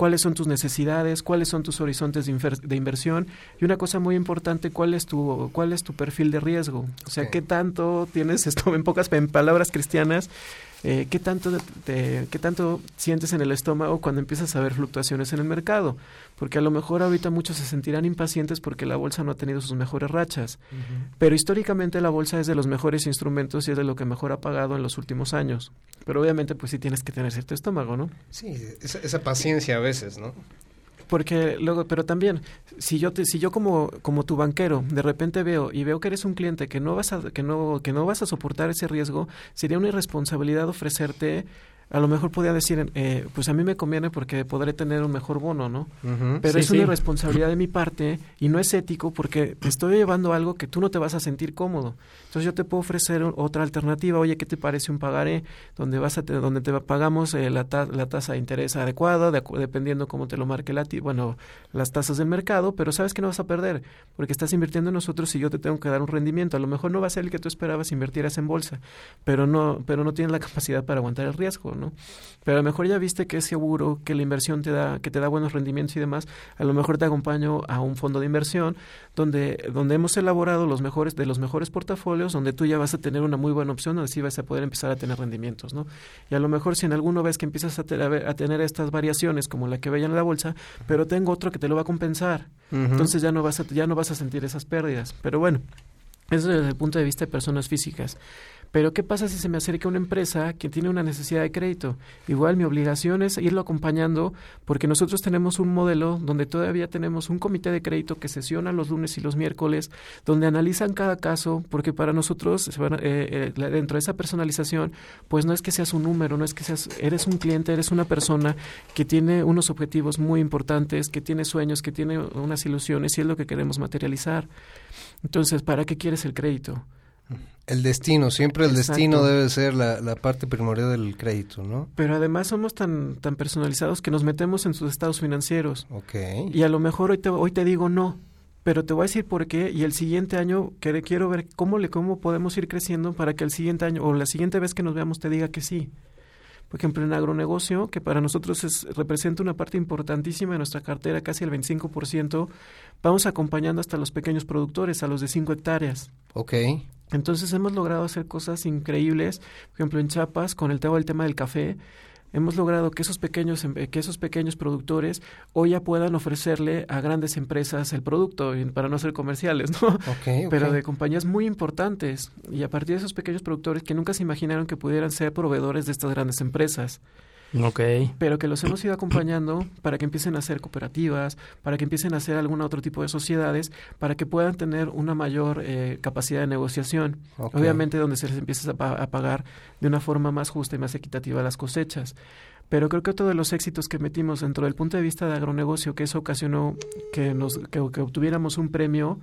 cuáles son tus necesidades, cuáles son tus horizontes de, de, inversión y una cosa muy importante, cuál es tu cuál es tu perfil de riesgo, o sea, okay. qué tanto tienes esto en pocas en palabras cristianas, eh, qué tanto te, qué tanto sientes en el estómago cuando empiezas a ver fluctuaciones en el mercado, porque a lo mejor ahorita muchos se sentirán impacientes porque la bolsa no ha tenido sus mejores rachas, uh -huh. pero históricamente la bolsa es de los mejores instrumentos y es de lo que mejor ha pagado en los últimos años. Pero obviamente pues sí tienes que tener cierto estómago, ¿no? Sí, esa, esa paciencia a veces, ¿no? Porque luego pero también si yo te, si yo como como tu banquero de repente veo y veo que eres un cliente que no vas a que no que no vas a soportar ese riesgo sería una irresponsabilidad ofrecerte a lo mejor podría decir, eh, pues a mí me conviene porque podré tener un mejor bono, ¿no? Uh -huh. Pero sí, es una sí. responsabilidad de mi parte y no es ético porque te estoy llevando algo que tú no te vas a sentir cómodo. Entonces yo te puedo ofrecer otra alternativa. Oye, ¿qué te parece un pagaré donde vas a te, donde te pagamos eh, la, ta la, tasa de interés adecuada, de, dependiendo cómo te lo marque la bueno las tasas del mercado, pero sabes que no vas a perder porque estás invirtiendo en nosotros y yo te tengo que dar un rendimiento. A lo mejor no va a ser el que tú esperabas si invirtieras en bolsa, pero no pero no tienes la capacidad para aguantar el riesgo. ¿no? Pero a lo mejor ya viste que es seguro, que la inversión te da, que te da buenos rendimientos y demás, a lo mejor te acompaño a un fondo de inversión donde, donde hemos elaborado los mejores, de los mejores portafolios, donde tú ya vas a tener una muy buena opción, donde sí vas a poder empezar a tener rendimientos, ¿no? Y a lo mejor si en alguno ves que empiezas a, te, a, tener estas variaciones como la que veía en la bolsa, pero tengo otro que te lo va a compensar, uh -huh. entonces ya no vas a, ya no vas a sentir esas pérdidas. Pero bueno, eso desde el punto de vista de personas físicas. Pero ¿qué pasa si se me acerca una empresa que tiene una necesidad de crédito? Igual mi obligación es irlo acompañando porque nosotros tenemos un modelo donde todavía tenemos un comité de crédito que sesiona los lunes y los miércoles, donde analizan cada caso, porque para nosotros eh, eh, dentro de esa personalización, pues no es que seas un número, no es que seas, eres un cliente, eres una persona que tiene unos objetivos muy importantes, que tiene sueños, que tiene unas ilusiones y es lo que queremos materializar. Entonces, ¿para qué quieres el crédito? El destino, siempre el Exacto. destino debe ser la, la, parte primordial del crédito, ¿no? Pero además somos tan, tan personalizados que nos metemos en sus estados financieros. Ok. Y a lo mejor hoy te, hoy te digo no, pero te voy a decir por qué y el siguiente año que, quiero ver cómo, le, cómo podemos ir creciendo para que el siguiente año o la siguiente vez que nos veamos te diga que sí. Por ejemplo, en agronegocio, que para nosotros es, representa una parte importantísima de nuestra cartera, casi el 25%, vamos acompañando hasta los pequeños productores, a los de 5 hectáreas. Ok. Entonces hemos logrado hacer cosas increíbles, por ejemplo en Chiapas con el tema, el tema del café, hemos logrado que esos pequeños que esos pequeños productores hoy ya puedan ofrecerle a grandes empresas el producto para no ser comerciales, ¿no? Okay, okay. Pero de compañías muy importantes y a partir de esos pequeños productores que nunca se imaginaron que pudieran ser proveedores de estas grandes empresas. Ok. Pero que los hemos ido acompañando para que empiecen a hacer cooperativas, para que empiecen a hacer algún otro tipo de sociedades, para que puedan tener una mayor eh, capacidad de negociación. Okay. Obviamente donde se les empieza a, a, pagar de una forma más justa y más equitativa las cosechas. Pero creo que otro de los éxitos que metimos dentro del punto de vista de agronegocio, que eso ocasionó que, nos, que, que obtuviéramos un premio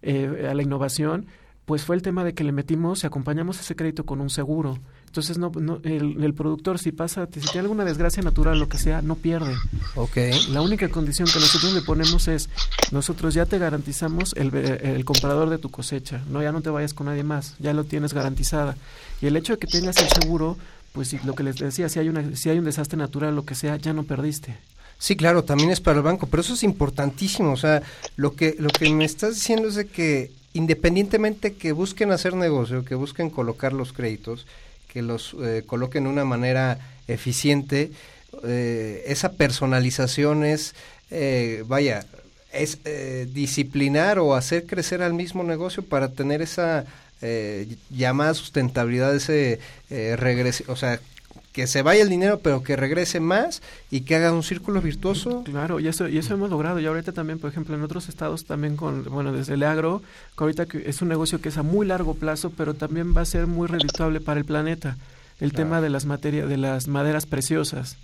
eh, a la innovación, pues fue el tema de que le metimos y acompañamos ese crédito con un seguro. Entonces, no, no el, el, productor, si pasa, si tiene alguna desgracia natural, lo que sea, no pierde. Okay. La única condición que nosotros le ponemos es, nosotros ya te garantizamos el, el comprador de tu cosecha. No, ya no te vayas con nadie más, ya lo tienes garantizada. Y el hecho de que tengas el seguro, pues si, lo que les decía, si hay, una, si hay un desastre natural, lo que sea, ya no perdiste. Sí, claro, también es para el banco, pero eso es importantísimo. O sea, lo que, lo que me estás diciendo es de que independientemente que busquen hacer negocio, que busquen colocar los créditos, que los eh, coloquen de una manera eficiente, eh, esa personalización es, eh, vaya, es eh, disciplinar o hacer crecer al mismo negocio para tener esa eh, llamada sustentabilidad, ese regreso, o sea, que se vaya el dinero pero que regrese más y que haga un círculo virtuoso. Claro, y eso, y eso hemos logrado. Y ahorita también, por ejemplo, en otros estados también con, bueno, desde el agro, que ahorita que es un negocio que es a muy largo plazo, pero también va a ser muy redituable para el planeta. El tema de las materias, de las maderas preciosas.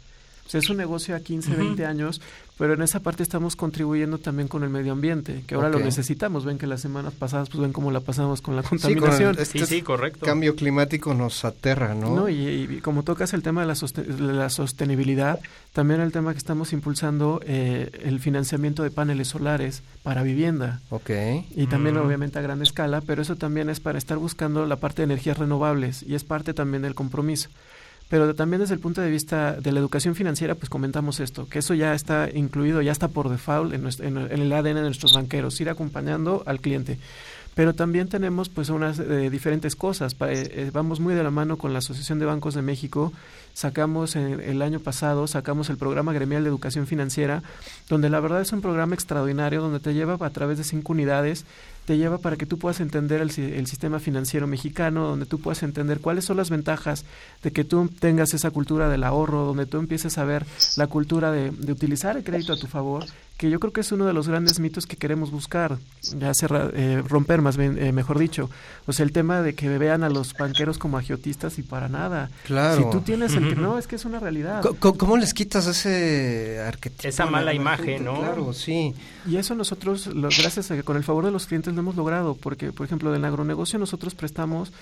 Sea, es un negocio a 15, 20 años, pero en esa parte estamos contribuyendo también con el medio ambiente, que ahora lo necesitamos. Ven que las semanas pasadas, pues ven cómo la pasamos con la contaminación. Sí, con el- este Cambio climático nos aterra, ¿no? No, y, y como tocas el tema de la, soste- de la sostenibilidad, también el tema que estamos impulsando eh, el financiamiento de paneles solares para vivienda. Ok. Y también Mm. obviamente a gran escala, pero eso también es para estar buscando la parte de energías renovables y es parte también del compromiso. Pero también desde el punto de vista de la educación financiera, pues comentamos esto, que eso ya está incluido, ya está por default en, en- el ADN de nuestros banqueros, ir acompañando al cliente. Pero también tenemos pues unas eh, diferentes cosas. Eh, eh, vamos muy de la mano con la Asociación de Bancos de México. Sacamos en- el año pasado, sacamos el programa gremial de educación financiera, donde la verdad es un programa extraordinario, donde te lleva a través de cinco unidades, te lleva para que tú puedas entender el, el sistema financiero mexicano, donde tú puedas entender cuáles son las ventajas de que tú tengas esa cultura del ahorro, donde tú empieces a ver la cultura de, de utilizar el crédito a tu favor, que yo creo que es uno de los grandes mitos que queremos buscar, ya cerrar, eh, romper más bien, eh, mejor dicho. O sea, el tema de que vean a los banqueros como agiotistas y para nada. Claro. Si tú tienes el que no, es que es una realidad. ¿Cómo, les quitas ese arquetipo? Esa mala imagen, gente? ¿no? Claro, sí. Y eso nosotros, lo- gracias a que con el favor de los clientes lo hemos logrado, porque, por ejemplo, del agronegocio nosotros prestamos,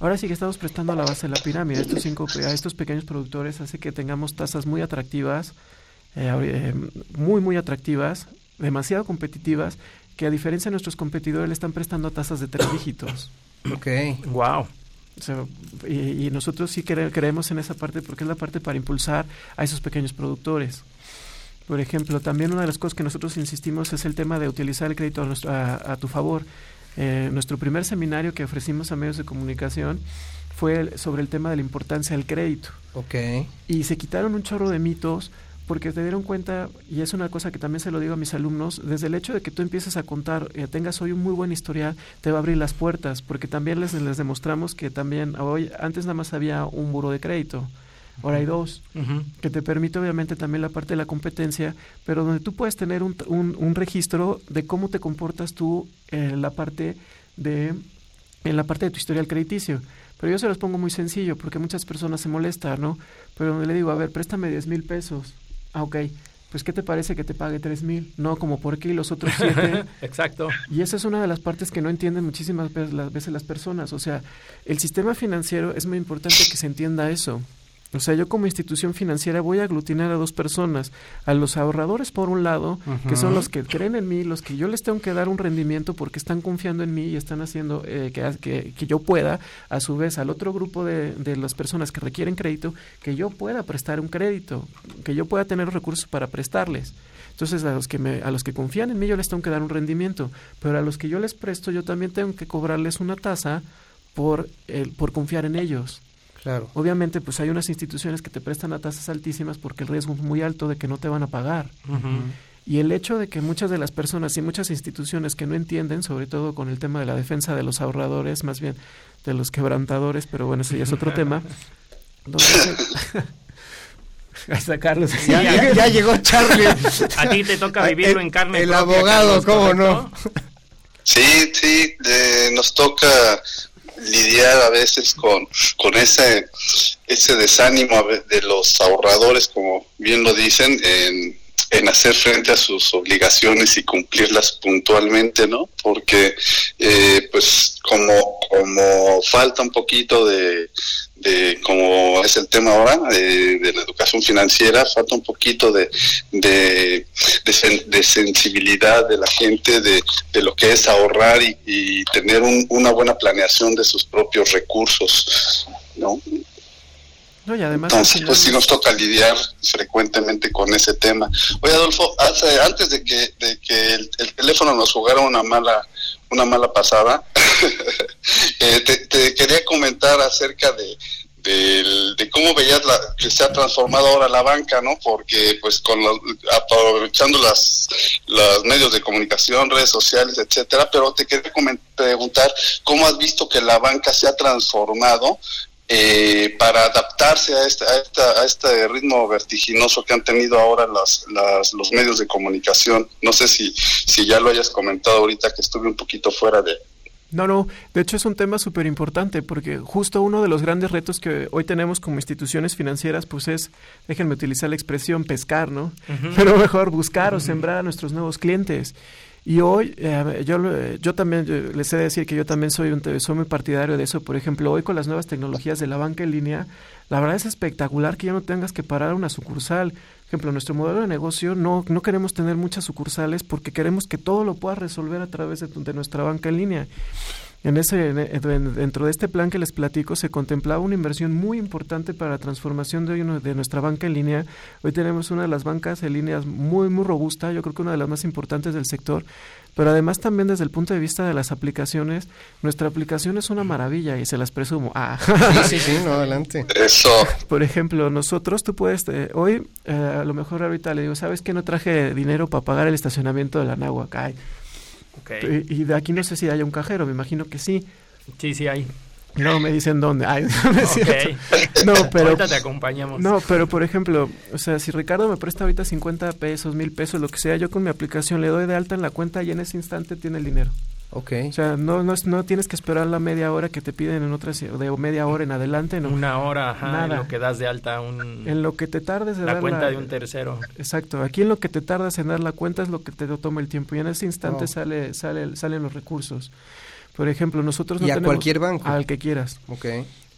ahora sí que estamos prestando a la base de la pirámide, a estos, cinco, a estos pequeños productores, hace que tengamos tasas muy atractivas, eh, eh, muy, muy atractivas, demasiado competitivas, que a diferencia de nuestros competidores le están prestando a tasas de tres dígitos. Ok. Wow. O sea, y, y nosotros sí cre- creemos en esa parte porque es la parte para impulsar a esos pequeños productores. Por ejemplo, también una de las cosas que nosotros insistimos es el tema de utilizar el crédito a, nuestro- a- a tu favor. Eh, nuestro primer seminario que ofrecimos a medios de comunicación fue el- sobre el tema de la importancia del crédito. Ok. Y se quitaron un chorro de mitos porque te dieron cuenta, y es una cosa que también se lo digo a mis alumnos, desde el hecho de que tú empieces a contar, eh, tengas hoy un muy buen historial, te va a abrir las puertas, porque también les, les demostramos que también hoy, antes nada más había un buro de crédito, ahora hay dos, que te permite obviamente también la parte de la competencia, pero donde tú puedes tener un, un- un registro de cómo te comportas tú en la parte de en la parte de tu historial crediticio. Pero yo se los pongo muy sencillo porque muchas personas se molestan, ¿no? Pero donde le digo, a ver, préstame 10 mil pesos. Ah, ok. Pues, ¿qué te parece que te pague 3 mil? No, como por qué y los otros 7. Exacto. Y esa es una de las partes que no entienden muchísimas veces las, veces las personas. O sea, el sistema financiero es muy importante que se entienda eso. O sea, yo como institución financiera voy a aglutinar a dos personas, a los ahorradores por un lado, que son los que creen en mí, los que yo les tengo que dar un rendimiento porque están confiando en mí y están haciendo eh, que, que, que yo pueda, a su vez, al otro grupo de, de las personas que requieren crédito, que yo pueda prestar un crédito, que yo pueda tener los recursos para prestarles. Entonces, a los que me, a los que confían en mí yo les tengo que dar un rendimiento, pero a los que yo les presto yo también tengo que cobrarles una tasa por el, por confiar en ellos. Claro. Obviamente, pues hay unas instituciones que te prestan a tasas altísimas porque el riesgo es muy alto de que no te van a pagar. Y el hecho de que muchas de las personas y muchas instituciones que no entienden, sobre todo con el tema de la defensa de los ahorradores, más bien de los quebrantadores, pero bueno, ese ya es otro tema. está Carlos. Ya, ya- ya llegó Charlie. A ti te toca vivirlo en carne El propia, abogado, Carlos, ¿cómo ¿correcto? no? Sí, sí, de- nos toca lidiar a veces con, con ese, ese desánimo de los ahorradores, como bien lo dicen, en, en hacer frente a sus obligaciones y cumplirlas puntualmente, ¿no? Porque, eh, pues, como, como falta un poquito de, de, como es el tema ahora, de, de la educación financiera, falta un poquito de, de, de, sen- de sensibilidad de la gente de, de lo que es ahorrar y, y tener un- una buena planeación de sus propios recursos, ¿no? No, y además Entonces, pues sí nos toca lidiar frecuentemente con ese tema. Oye, Adolfo, hace- antes de que, de que el, el teléfono nos jugara una mala una mala pasada, eh, te, te quería comentar acerca de, de cómo veías la, que se ha transformado ahora la banca, ¿no? Porque pues con los- aprovechando las los medios de comunicación, redes sociales, etcétera, pero te quería preguntar cómo has visto que la banca se ha transformado eh, para adaptarse a este, a, esta- a este ritmo vertiginoso que han tenido ahora las, las- los medios de comunicación. No sé si, si ya lo hayas comentado ahorita que estuve un poquito fuera de, No, no, de hecho es un tema súper importante porque justo uno de los grandes retos que hoy tenemos como instituciones financieras pues es, déjenme utilizar la expresión pescar, ¿no? Pero mejor buscar o sembrar a nuestros nuevos clientes. Y hoy, eh, yo, yo también yo les he de decir que yo también soy, un, soy muy partidario de eso. Por ejemplo, hoy con las nuevas tecnologías de la banca en línea, la verdad es espectacular que ya no tengas que parar una sucursal. Por ejemplo, nuestro modelo de negocio no, no queremos tener muchas sucursales porque queremos que todo lo puedas resolver a través de, de nuestra banca en línea. En ese, en- en- dentro de este plan que les platico se contemplaba una inversión muy importante para la transformación de, hoy uno- de nuestra banca en línea. Hoy tenemos una de las bancas en línea muy, muy robusta, yo creo que una de las más importantes del sector, pero además también desde el punto de vista de las aplicaciones, nuestra aplicación es una maravilla y se las presumo. Ah. Sí, sí, sí, no, adelante. Eso. Por ejemplo, nosotros, tú puedes, eh, hoy, eh, a lo mejor ahorita le digo, ¿sabes que no traje dinero para pagar el estacionamiento de la Náhuac? Y, de aquí no sé si haya un cajero, me imagino que sí. Sí, sí hay. No, me dicen dónde. Ay. No, pero... Ahorita te acompañamos. No, pero por ejemplo, o sea, si Ricardo me presta ahorita 50 pesos, mil pesos, lo que sea, yo con mi aplicación le doy de alta en la cuenta y en ese instante tiene el dinero. Ok. O sea, no, no, es- no tienes que esperar la media hora que te piden en otras, de media hora en adelante, no. Una hora, ajá, Nada. en lo que das de alta un... En lo que te tardes de La dar cuenta de un tercero. Exacto. Aquí en lo que te tardas en dar la cuenta es lo que te toma el tiempo y en ese instante Oh. sale, sale, salen los recursos. Por ejemplo, nosotros no ¿Y a tenemos- cualquier banco? Al que quieras. Ok.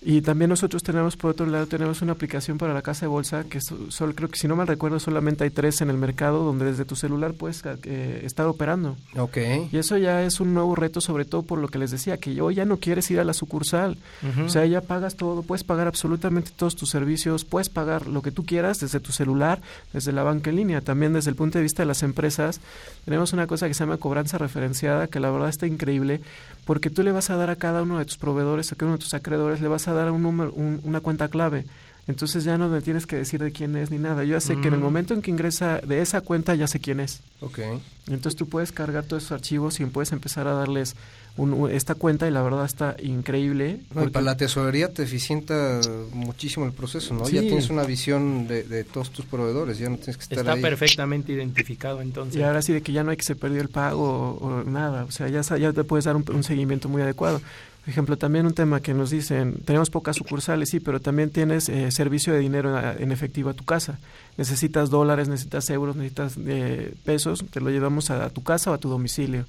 Y también nosotros tenemos, por otro lado, tenemos una aplicación para la casa de bolsa que so- solo, creo que si no mal recuerdo solamente hay tres en el mercado donde desde tu celular puedes eh, estar operando. Ok. Y eso ya es un nuevo reto, sobre todo por lo que les decía, que hoy ya no quieres ir a la sucursal. O sea, ya pagas todo, puedes pagar absolutamente todos tus servicios, puedes pagar lo que tú quieras desde tu celular, desde la banca en línea. También desde el punto de vista de las empresas, tenemos una cosa que se llama cobranza referenciada, que la verdad está increíble, porque tú le vas a dar a cada uno de tus proveedores, a cada uno de tus acreedores, le vas a dar un número, un- una cuenta clave. Entonces ya no me tienes que decir de quién es ni nada. Yo ya sé que en el Mm. momento en que ingresa de esa cuenta ya sé quién es. Ok. Entonces tú puedes cargar todos esos archivos y puedes empezar a darles un- un- esta cuenta y la verdad está increíble. No, y para la tesorería te eficienta muchísimo el proceso, ¿no? Ya tienes una visión de, de todos tus proveedores, ya no tienes que estar Está ahí. perfectamente identificado entonces. Y ahora sí de que ya no hay que se perdió el pago o, o nada, o sea, ya, ya te puedes dar un, un seguimiento muy adecuado. Por ejemplo, también un tema que nos dicen, tenemos pocas sucursales, sí, pero también tienes eh, servicio de dinero en, en efectivo a tu casa. Necesitas dólares, necesitas euros, necesitas eh, pesos, te lo llevamos a, tu casa o a tu domicilio.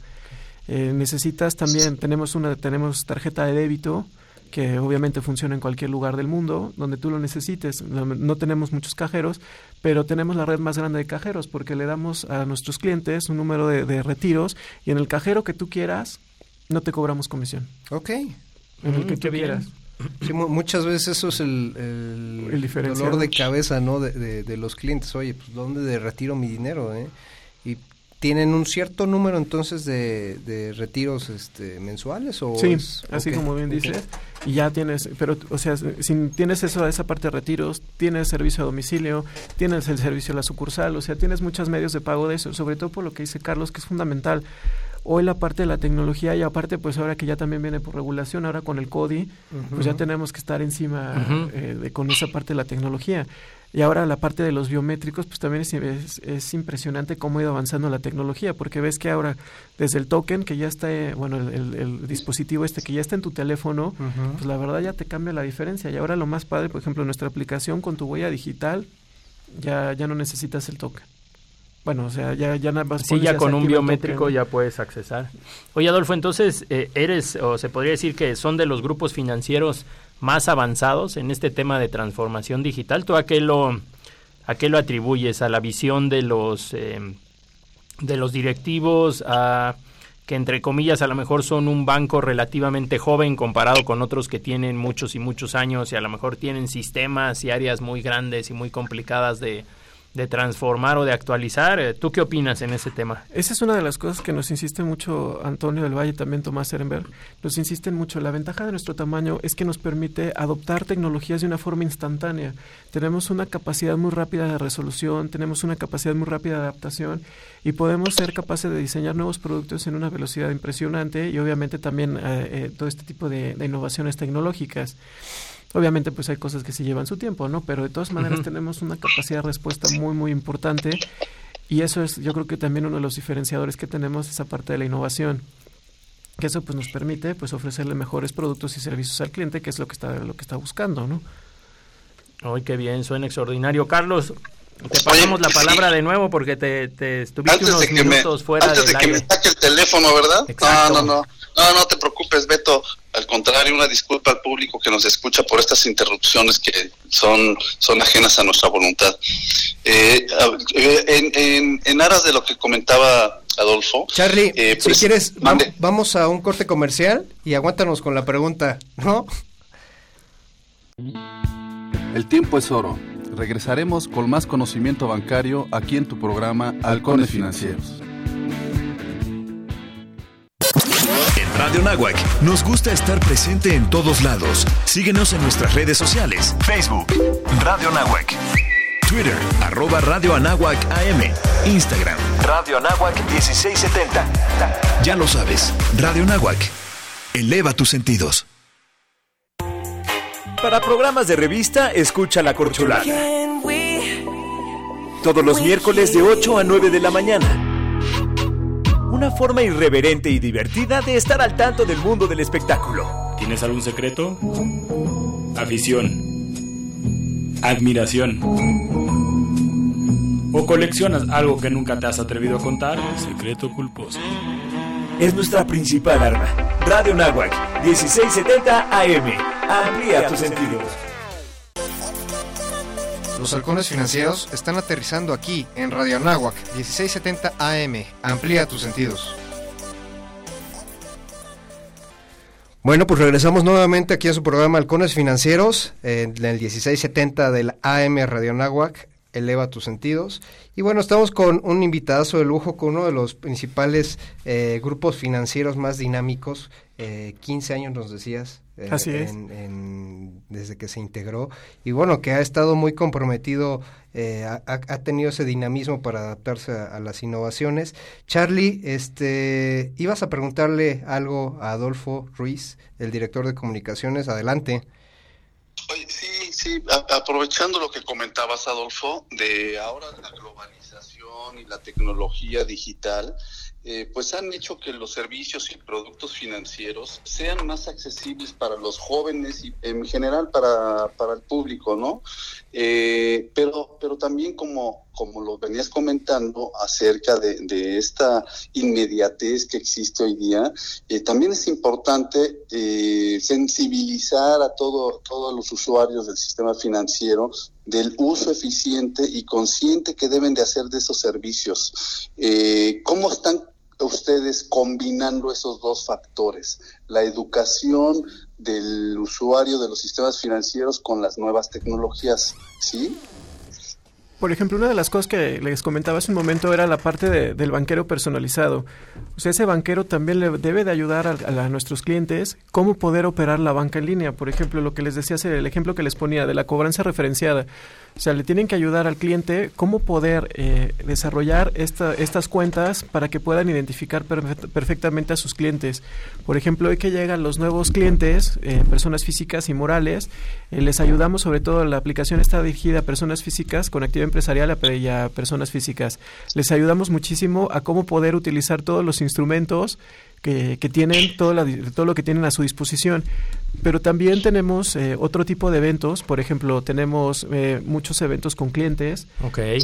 Eh, necesitas también, tenemos una tenemos tarjeta de débito que obviamente funciona en cualquier lugar del mundo donde tú lo necesites. No, no tenemos muchos cajeros, pero tenemos la red más grande de cajeros porque le damos a nuestros clientes un número de, de retiros y en el cajero que tú quieras no te cobramos comisión. Ok. En el Mm, que qué tú quieras. Sí, mu- muchas veces eso es el, el, El diferencial. dolor de cabeza, ¿no? De, de- de los clientes. Oye, pues ¿dónde de retiro mi dinero, eh? Y tienen un cierto número entonces de, de retiros este, mensuales o Sí, es- así como bien dices. Y ya tienes, pero, o sea, si tienes eso, esa parte de retiros, tienes servicio a domicilio, tienes el servicio a la sucursal, o sea, tienes muchos medios de pago de eso, sobre todo por lo que dice Carlos, que es fundamental. Hoy la parte de la tecnología y aparte, pues ahora que ya también viene por regulación, ahora con el CODI, pues ya tenemos que estar encima eh, de, con esa parte de la tecnología. Y ahora la parte de los biométricos, pues también es, es, es impresionante cómo ha ido avanzando la tecnología, porque ves que ahora desde el token que ya está, bueno, el, el- el dispositivo este que ya está en tu teléfono, pues la verdad ya te cambia la diferencia. Y ahora lo más padre, por ejemplo, nuestra aplicación con tu huella digital, ya, ya no necesitas el token. Bueno, o sea, ya, ya nada más Sí, ya con un biométrico ya puedes accesar. Oye, Adolfo, entonces, eh, ¿eres, o se podría decir que son de los grupos financieros más avanzados en este tema de transformación digital? ¿Tú a qué lo, a qué lo atribuyes? ¿A la visión de los, eh, de los directivos? ¿A que, entre comillas, a lo mejor son un banco relativamente joven comparado con otros que tienen muchos y muchos años y a lo mejor tienen sistemas y áreas muy grandes y muy complicadas de, de transformar o de actualizar. Eh, ¿Tú qué opinas en ese tema? Esa es una de las cosas que nos insiste mucho Antonio del Valle, también Tomás Ehrenberg. Nos insisten mucho. La ventaja de nuestro tamaño es que nos permite adoptar tecnologías de una forma instantánea. Tenemos una capacidad muy rápida de resolución, tenemos una capacidad muy rápida de adaptación y podemos ser capaces de diseñar nuevos productos en una velocidad impresionante y obviamente también eh, eh, todo este tipo de innovaciones tecnológicas. Obviamente, pues hay cosas que se llevan su tiempo, ¿no? Pero de todas maneras tenemos una capacidad de respuesta muy, muy importante y eso es, yo creo que también uno de los diferenciadores que tenemos, esa parte de la innovación que eso pues nos permite pues ofrecerle mejores productos y servicios al cliente que es lo que está lo que está buscando no Ay, qué bien, suena extraordinario. Carlos, te pasamos la palabra de nuevo porque te, te estuviste unos minutos fuera antes de que me saque el teléfono, ¿verdad? No, no, no. No, no te preocupes, Beto. Al contrario, una disculpa al público que nos escucha por estas interrupciones que son, son ajenas a nuestra voluntad. Eh, en, en, aras de lo que comentaba Adolfo. Charlie, eh, si pues, quieres, vamos a un corte comercial y aguántanos con la pregunta, ¿no? El tiempo es oro. Regresaremos con más conocimiento bancario aquí en tu programa Halcones Financieros. En Radio Nahuac nos gusta estar presente en todos lados. Síguenos en nuestras redes sociales. Facebook, Radio Nahuac. Twitter, arroba Radio Anáhuac AM. Instagram, Radio Anáhuac 1670. Ya lo sabes, Radio Nahuac. Eleva tus sentidos. Para programas de revista, escucha La Corcholata. Todos los miércoles de 8 a 9 de la mañana. Una forma irreverente y divertida de estar al tanto del mundo del espectáculo. ¿Tienes algún secreto? Afición. Admiración. ¿O coleccionas algo que nunca te has atrevido a contar? Secreto culposo. Es nuestra principal arma. Radio Nahuac, 1670 AM. Amplía tus sentidos. Los halcones financieros están aterrizando aquí en Radio Nahuac, 1670 AM. Amplía tus sentidos. Bueno, pues regresamos nuevamente aquí a su programa Halcones Financieros, en el 1670 del AM Radio Nahuac eleva tus sentidos. Y bueno, estamos con un invitado de lujo, con uno de los principales eh, grupos financieros más dinámicos, eh, 15 años nos decías. Eh, Así es. desde que se integró. Y bueno, que ha estado muy comprometido, eh, ha, tenido ese dinamismo para adaptarse a, las innovaciones. Charlie, este, ibas a preguntarle algo a Adolfo Ruiz, el director de comunicaciones. Adelante. Sí, sí, aprovechando lo que comentabas, Adolfo, de ahora la globalización y la tecnología digital, eh, pues han hecho que los servicios y productos financieros sean más accesibles para los jóvenes y en general para, para el público, ¿no? Eh, pero, pero también como, como lo venías comentando acerca de, esta inmediatez que existe hoy día, eh, también es importante sensibilizar a todo, todos los usuarios del sistema financiero del uso eficiente y consciente que deben de hacer de esos servicios. ¿Cómo están ustedes combinando esos dos factores, la educación del usuario de los sistemas financieros con las nuevas tecnologías, ¿sí? Por ejemplo, una de las cosas que les comentaba hace un momento era la parte del banquero personalizado. O sea, ese banquero también le debe de ayudar a, nuestros clientes cómo poder operar la banca en línea. Por ejemplo, lo que les decía, el ejemplo que les ponía de la cobranza referenciada. O sea, le tienen que ayudar al cliente cómo poder eh, desarrollar esta, estas cuentas para que puedan identificar perfectamente a sus clientes. Por ejemplo, hoy que llegan los nuevos clientes, eh, personas físicas y morales, eh, les ayudamos sobre todo, la aplicación está dirigida a personas físicas con actividad empresarial y a personas físicas. Les ayudamos muchísimo a cómo poder utilizar todos los instrumentos que, tienen todo, todo lo que tienen a su disposición. Pero también tenemos eh, otro tipo de eventos, por ejemplo, tenemos eh, muchos eventos con clientes,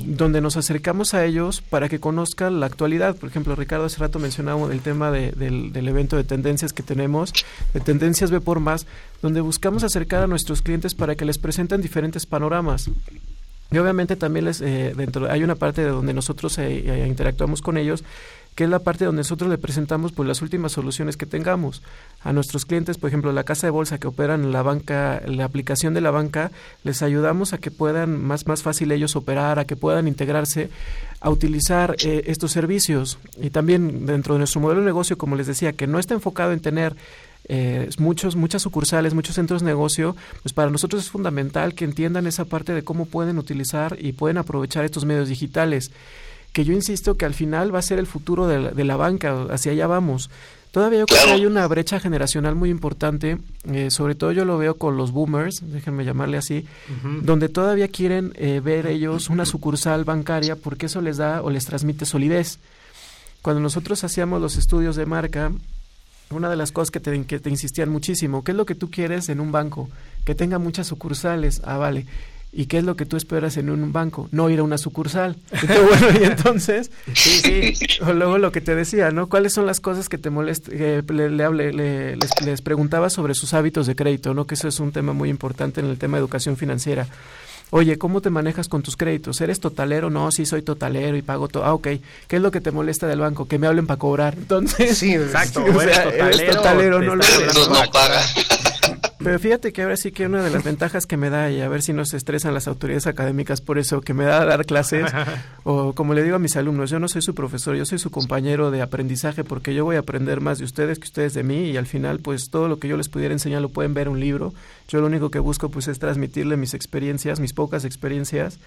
donde nos acercamos a ellos para que conozcan la actualidad. Por ejemplo, Ricardo hace rato mencionaba el tema del, evento de tendencias que tenemos, de Tendencias B por Más, donde buscamos acercar a nuestros clientes para que les presenten diferentes panoramas. Y obviamente también les, eh, dentro hay una parte de donde nosotros interactuamos con ellos que es la parte donde nosotros le presentamos pues las últimas soluciones que tengamos. A nuestros clientes, por ejemplo, la casa de bolsa que operan en la banca, la aplicación de la banca, les ayudamos a que puedan más más fácil ellos operar, a que puedan integrarse a utilizar eh, estos servicios. Y también dentro de nuestro modelo de negocio, como les decía, que no está enfocado en tener eh, muchos, muchas sucursales, muchos centros de negocio, pues para nosotros es fundamental que entiendan esa parte de cómo pueden utilizar y pueden aprovechar estos medios digitales que yo insisto que al final va a ser el futuro de la, de la banca, hacia allá vamos. Todavía yo creo que hay una brecha generacional muy importante, eh, sobre todo yo lo veo con los boomers, déjenme llamarle así, donde todavía quieren eh, ver ellos una sucursal bancaria porque eso les da o les transmite solidez. Cuando nosotros hacíamos los estudios de marca, una de las cosas que te, que te insistían muchísimo, ¿qué es lo que tú quieres en un banco? Que tenga muchas sucursales. Ah, vale. ¿Y qué es lo que tú esperas en un banco? No ir a una sucursal. bueno, y entonces, sí, sí. luego lo que te decía, ¿no? ¿Cuáles son las cosas que te molestan? Eh, le, le, le, les, les, preguntaba sobre sus hábitos de crédito, ¿no? Que eso es un tema muy importante en el tema de educación financiera. Oye, ¿cómo te manejas con tus créditos? ¿Eres totalero? No, sí soy totalero y pago todo. Ah, ok. ¿Qué es lo que te molesta del banco? Que me hablen para cobrar. Entonces, sí, exacto. o sea, eres totalero, eres totalero no lo eres. No paga. Pero fíjate que ahora sí que una de las ventajas que me da, y a ver si no se estresan las autoridades académicas por eso, que me da dar clases, o como le digo a mis alumnos, yo no soy su profesor, yo soy su compañero de aprendizaje, porque yo voy a aprender más de ustedes que ustedes de mí, y al final, pues todo lo que yo les pudiera enseñar lo pueden ver en un libro. Yo lo único que busco, pues, es transmitirle mis experiencias, mis pocas experiencias,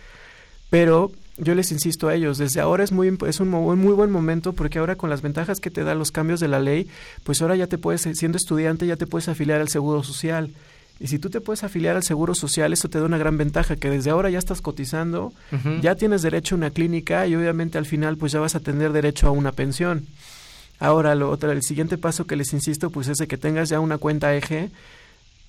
pero yo les insisto a ellos, desde ahora es muy es un muy, buen momento porque ahora con las ventajas que te dan los cambios de la ley, pues ahora ya te puedes siendo estudiante ya te puedes afiliar al Seguro Social. Y si tú te puedes afiliar al Seguro Social, eso te da una gran ventaja, que desde ahora ya estás cotizando, uh -huh. ya tienes derecho a una clínica y obviamente al final pues ya vas a tener derecho a una pensión. Ahora, lo otro, el siguiente paso que les insisto pues es de que tengas ya una cuenta eje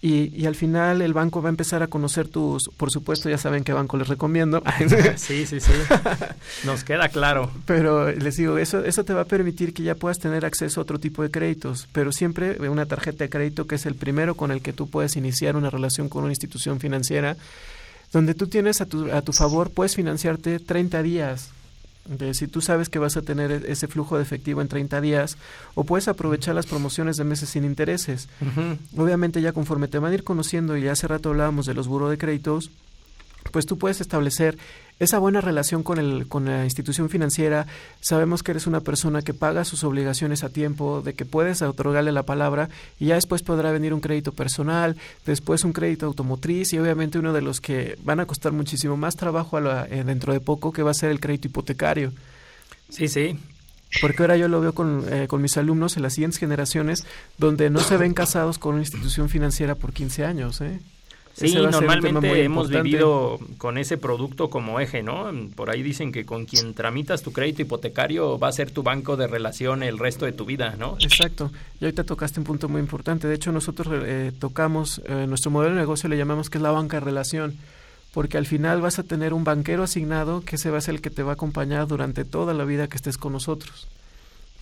y, y, al final el banco va a empezar a conocer tus, por supuesto ya saben qué banco les recomiendo. sí, sí, sí. Nos queda claro. Pero les digo, eso, eso te va a permitir que ya puedas tener acceso a otro tipo de créditos, pero siempre una tarjeta de crédito que es el primero con el que tú puedes iniciar una relación con una institución financiera, donde tú tienes a tu, a tu favor, puedes financiarte 30 días, de si tú sabes que vas a tener ese flujo de efectivo en 30 días o puedes aprovechar las promociones de meses sin intereses. Uh -huh. Obviamente ya conforme te van a ir conociendo y hace rato hablábamos de los buros de créditos, pues tú puedes establecer esa buena relación con, el, con la institución financiera. Sabemos que eres una persona que paga sus obligaciones a tiempo, de que puedes otorgarle la palabra y ya después podrá venir un crédito personal, después un crédito automotriz y obviamente uno de los que van a costar muchísimo más trabajo a la, eh, dentro de poco, que va a ser el crédito hipotecario. Sí, sí. Porque ahora yo lo veo con, eh, con mis alumnos en las siguientes generaciones, donde no se ven casados con una institución financiera por 15 años, ¿eh? Sí, normalmente hemos vivido con ese producto como eje, ¿no? Por ahí dicen que con quien tramitas tu crédito hipotecario va a ser tu banco de relación el resto de tu vida, ¿no? Exacto. Y ahorita tocaste un punto muy importante. De hecho, nosotros eh, tocamos, eh, nuestro modelo de negocio le llamamos que es la banca de relación, porque al final vas a tener un banquero asignado que ese va a ser el que te va a acompañar durante toda la vida que estés con nosotros.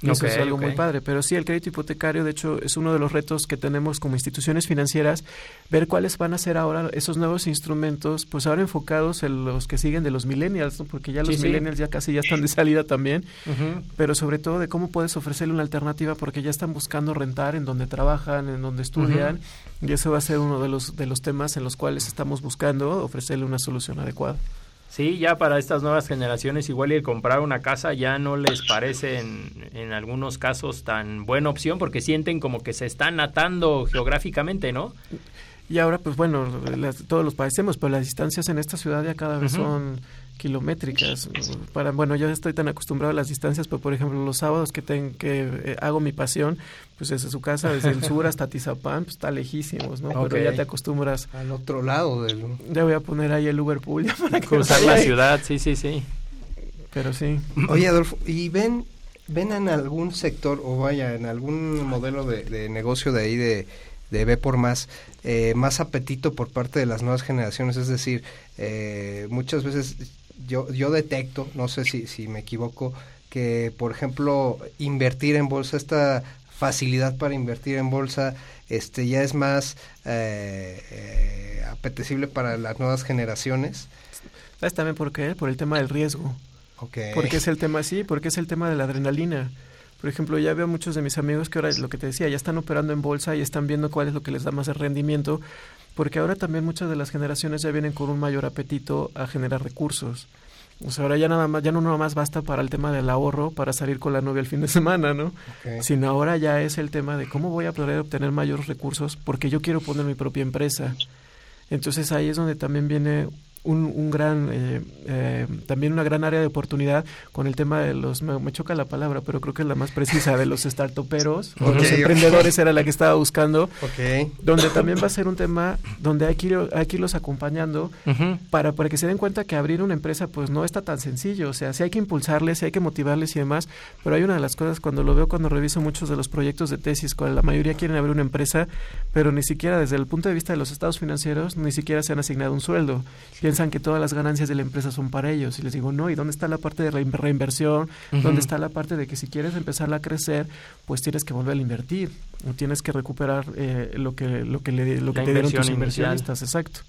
Y eso okay, es algo okay. muy padre. Pero sí, el crédito hipotecario, de hecho, es uno de los retos que tenemos como instituciones financieras, ver cuáles van a ser ahora esos nuevos instrumentos, pues ahora enfocados en los que siguen de los millennials, ¿no? porque ya los sí, millennials sí. ya casi ya están de salida también, uh -huh. pero sobre todo de cómo puedes ofrecerle una alternativa, porque ya están buscando rentar en donde trabajan, en donde estudian, uh -huh. y eso va a ser uno de los, de los temas en los cuales estamos buscando ofrecerle una solución adecuada. Sí, ya para estas nuevas generaciones igual el comprar una casa ya no les parece en, en, algunos casos tan buena opción porque sienten como que se están atando geográficamente, ¿no? Y ahora, pues bueno, las, todos los padecemos, pero las distancias en esta ciudad ya cada vez uh -huh. son kilométricas. Para, bueno, yo estoy tan acostumbrado a las distancias, pero por ejemplo los sábados que, ten, que eh, hago mi pasión, pues desde su casa, desde el sur hasta Tizapán, pues está lejísimos, ¿no? Okay. Pero ya te acostumbras. Al otro lado del... Ya voy a poner ahí el Uber Pool ya para cruzar la ciudad, sí, sí, sí. Pero sí. Oye, Adolfo, ¿y ven, ven en algún sector o vaya, en algún modelo de, de negocio de ahí de de B por más, eh, más apetito por parte de las nuevas generaciones, es decir, eh, muchas veces yo, yo detecto, no sé si, si me equivoco, que por ejemplo invertir en bolsa, esta facilidad para invertir en bolsa, este ya es más eh, eh, apetecible para las nuevas generaciones. ¿Sabes también por qué? Por el tema del riesgo. Okay. Porque es el tema, sí, porque es el tema de la adrenalina. Por ejemplo, ya veo muchos de mis amigos que ahora, lo que te decía, ya están operando en bolsa y están viendo cuál es lo que les da más rendimiento, porque ahora también muchas de las generaciones ya vienen con un mayor apetito a generar recursos. O sea, ahora ya nada más, ya no nada más basta para el tema del ahorro, para salir con la novia el fin de semana, ¿no? Sino ahora ya es el tema de cómo voy a poder obtener mayores recursos porque yo quiero poner mi propia empresa. Entonces ahí es donde también viene un, un gran, eh, eh, también una gran área de oportunidad con el tema de los, me, choca la palabra, pero creo que es la más precisa, de los startuperos o los emprendedores era la que estaba buscando, donde también va a ser un tema donde hay que, ir, hay que irlos acompañando para, para que se den cuenta que abrir una empresa pues no está tan sencillo, o sea, sí hay que impulsarles, sí hay que motivarles y demás, pero hay una de las cosas cuando lo veo, cuando reviso muchos de los proyectos de tesis, cuando la mayoría quieren abrir una empresa, pero ni siquiera desde el punto de vista de los estados financieros, ni siquiera se han asignado un sueldo. Piensan que todas las ganancias de la empresa son para ellos. Y les digo, no, ¿y dónde está la parte de reinversión? ¿Dónde está la parte de que si quieres empezarla a crecer, pues tienes que volver a invertir? O tienes que recuperar eh, lo que lo que, le, lo que te dieron tus inversionistas. Exacto.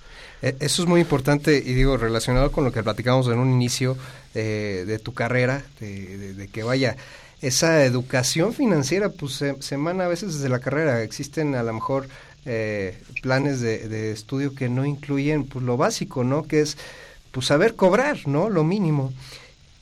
E, eso es muy importante y digo, relacionado con lo que platicamos en un inicio eh, de tu carrera, de, que vaya esa educación financiera pues se, se, emana a veces desde la carrera. Existen a lo mejor eh, planes de, estudio que no incluyen pues, lo básico, ¿no? Que es pues saber cobrar, ¿no? Lo mínimo.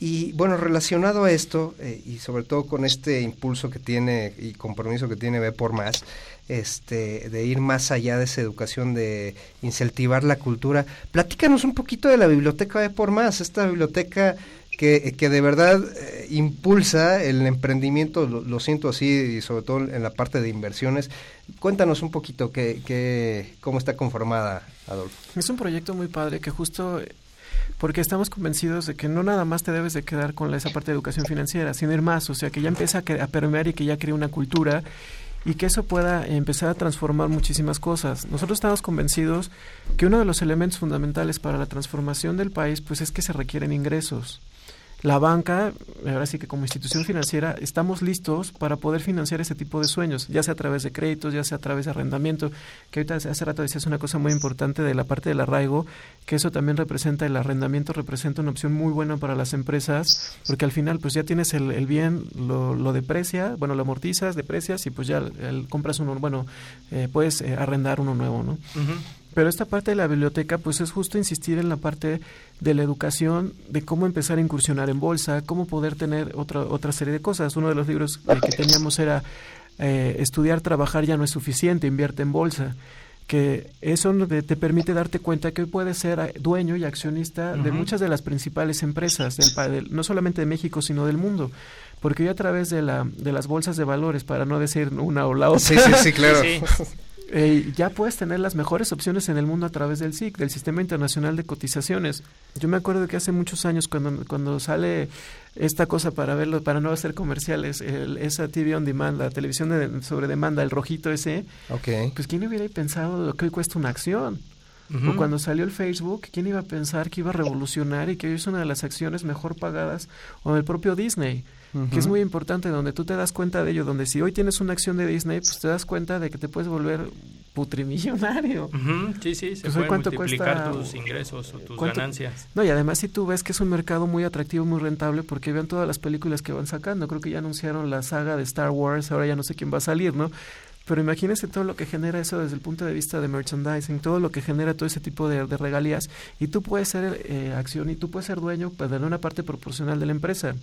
Y bueno, relacionado a esto, eh, y sobre todo con este impulso que tiene y compromiso que tiene B por Más, este, de ir más allá de esa educación, de incentivar la cultura, platícanos un poquito de la biblioteca B por Más, esta biblioteca que, que de verdad eh, impulsa el emprendimiento, lo, siento así, y sobre todo en la parte de inversiones. Cuéntanos un poquito que, que, cómo está conformada, Adolfo. Es un proyecto muy padre que justo porque estamos convencidos de que no nada más te debes de quedar con esa parte de educación financiera, sino ir más, o sea, que ya empieza a, permear y que ya crea una cultura y que eso pueda empezar a transformar muchísimas cosas. Nosotros estamos convencidos que uno de los elementos fundamentales para la transformación del país pues es que se requieren ingresos la banca, ahora sí que como institución financiera, estamos listos para poder financiar ese tipo de sueños, ya sea a través de créditos, ya sea a través de arrendamiento, que ahorita hace rato decías una cosa muy importante de la parte del arraigo, que eso también representa, el arrendamiento representa una opción muy buena para las empresas, porque al final pues ya tienes el, bien, lo, lo deprecia, bueno, lo amortizas, deprecias y pues ya compras uno, bueno, eh, puedes eh, arrendar uno nuevo, ¿no? Pero esta parte de la biblioteca, pues es justo insistir en la parte de la educación, de cómo empezar a incursionar en bolsa, cómo poder tener otra, otra serie de cosas. Uno de los libros que teníamos era eh, Estudiar, trabajar ya no es suficiente, invierte en bolsa que eso te permite darte cuenta que hoy puedes ser dueño y accionista de muchas de las principales empresas, del, no solamente de México, sino del mundo. Porque hoy a través de, la, de las bolsas de valores, para no decir una o la otra, sí, sí, sí, claro. Eh, ya puedes tener las mejores opciones en el mundo a través del SIC, del Sistema Internacional de Cotizaciones. Yo me acuerdo que hace muchos años cuando, cuando sale esta cosa para verlo, para no hacer comerciales, esa TV on demand, la televisión sobre demanda, el rojito ese, okay. pues quién hubiera pensado lo que hoy cuesta una acción. O cuando salió el Facebook, ¿quién iba a pensar que iba a revolucionar y que hoy es una de las acciones mejor pagadas? O el propio Disney que es muy importante, donde tú te das cuenta de ello, donde si hoy tienes una acción de Disney, pues te das cuenta de que te puedes volver putrimillonario. Sí, sí, se pues puede multiplicar tus ingresos o tus ganancias. No, y además si tú ves que es un mercado muy atractivo, muy rentable, porque vean todas las películas que van sacando. Creo que ya anunciaron la saga de Star Wars, ahora ya no sé quién va a salir, ¿no? Pero imagínense todo lo que genera eso desde el punto de vista de merchandising, todo lo que genera todo ese tipo de, regalías. Y tú puedes ser eh, acción y tú puedes ser dueño pues, de una parte proporcional de la empresa.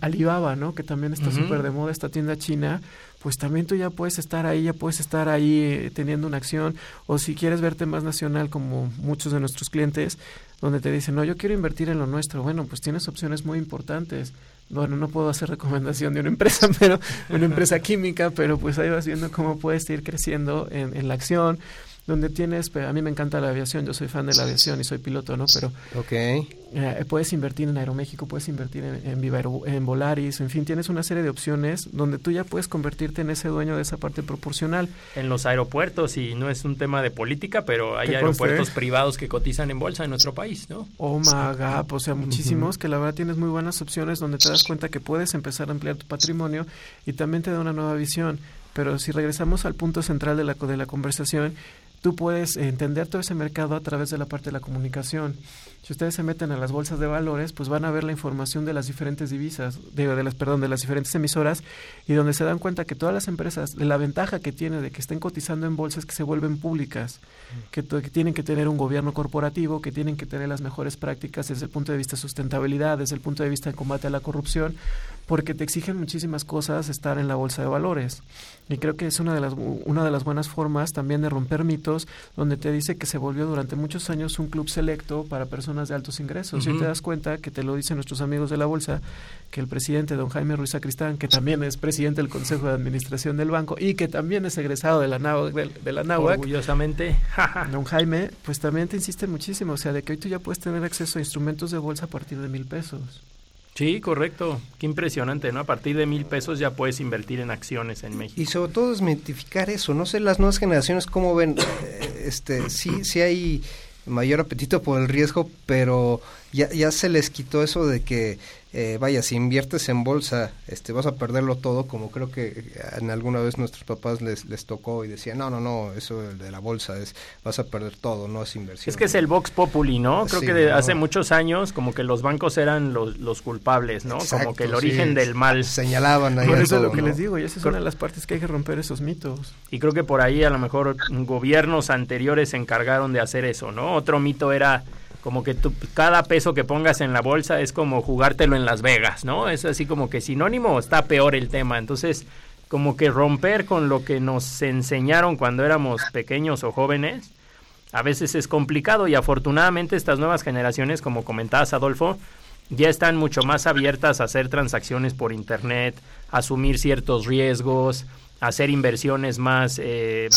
Alibaba, ¿no? Que también está súper de moda esta tienda china, pues también tú ya puedes estar ahí, ya puedes estar ahí eh, teniendo una acción, o si quieres verte más nacional como muchos de nuestros clientes, donde te dicen, no, yo quiero invertir en lo nuestro, bueno, pues tienes opciones muy importantes. Bueno, no puedo hacer recomendación de una empresa, pero una empresa química, pero pues ahí vas viendo cómo puedes ir creciendo en, en la acción donde tienes, a mí me encanta la aviación, yo soy fan de la aviación y soy piloto, ¿no? Pero okay. Eh, puedes invertir en Aeroméxico, puedes invertir en, en, Viva en Volaris, en fin, tienes una serie de opciones donde tú ya puedes convertirte en ese dueño de esa parte proporcional. En los aeropuertos, y no es un tema de política, pero hay aeropuertos privados que cotizan en bolsa en nuestro país, ¿no? Oh, Gap, o sea, muchísimos, que la verdad tienes muy buenas opciones donde te das cuenta que puedes empezar a ampliar tu patrimonio y también te da una nueva visión. Pero si regresamos al punto central de la, de la conversación, tú puedes entender todo ese mercado a través de la parte de la comunicación. Si ustedes se meten a las bolsas de valores, pues van a ver la información de las diferentes divisas, de, de las, perdón, de las diferentes emisoras, y donde se dan cuenta que todas las empresas, la ventaja que tiene de que estén cotizando en bolsas es que se vuelven públicas, que, que tienen que tener un gobierno corporativo, que tienen que tener las mejores prácticas desde el punto de vista de sustentabilidad, desde el punto de vista de combate a la corrupción, porque te exigen muchísimas cosas estar en la bolsa de valores. Y creo que es una de las una de las buenas formas también de romper mitos, donde te dice que se volvió durante muchos años un club selecto para personas de altos ingresos. Y Ujú. te das cuenta que te lo dicen nuestros amigos de la bolsa, que el presidente don Jaime Ruiz Sacristán, que también es presidente del Consejo de Administración del banco y que también es egresado de la NAWAC, de, de la NAWAC, Orgullosamente. don Jaime, pues también te insiste muchísimo, o sea, de que hoy tú ya puedes tener acceso a instrumentos de bolsa a partir de mil pesos. Sí, correcto. Qué impresionante, ¿no? A partir de mil pesos ya puedes invertir en acciones en México. Y sobre todo desmitificar eso. No sé las nuevas generaciones cómo ven. eh, Este, sí, sí hay mayor apetito por el riesgo, pero ya, ya se les quitó eso de que, eh, vaya, si inviertes en bolsa, este, vas a perderlo todo, como creo que eh, en alguna vez nuestros papás les, les tocó y decían, no, no, no, eso de la bolsa es, vas a perder todo, no es inversión. Es que es el Vox Populi, ¿no? Creo Sí, que de ¿no? hace muchos años como que los bancos eran los, los culpables, ¿no? Exacto, como que el sí. origen del mal. Señalaban ahí Por eso es todo, lo que ¿no? les digo, y esa es una de las partes que hay que romper esos mitos. Y creo que por ahí a lo mejor gobiernos anteriores se encargaron de hacer eso, ¿no? Otro mito era como que tú, cada peso que pongas en la bolsa es como jugártelo en Las Vegas, ¿no? Es así como que sinónimo está peor el tema. Entonces, como que romper con lo que nos enseñaron cuando éramos pequeños o jóvenes, a veces es complicado y afortunadamente estas nuevas generaciones, como comentabas Adolfo, ya están mucho más abiertas a hacer transacciones por internet, asumir ciertos riesgos, hacer inversiones más eh,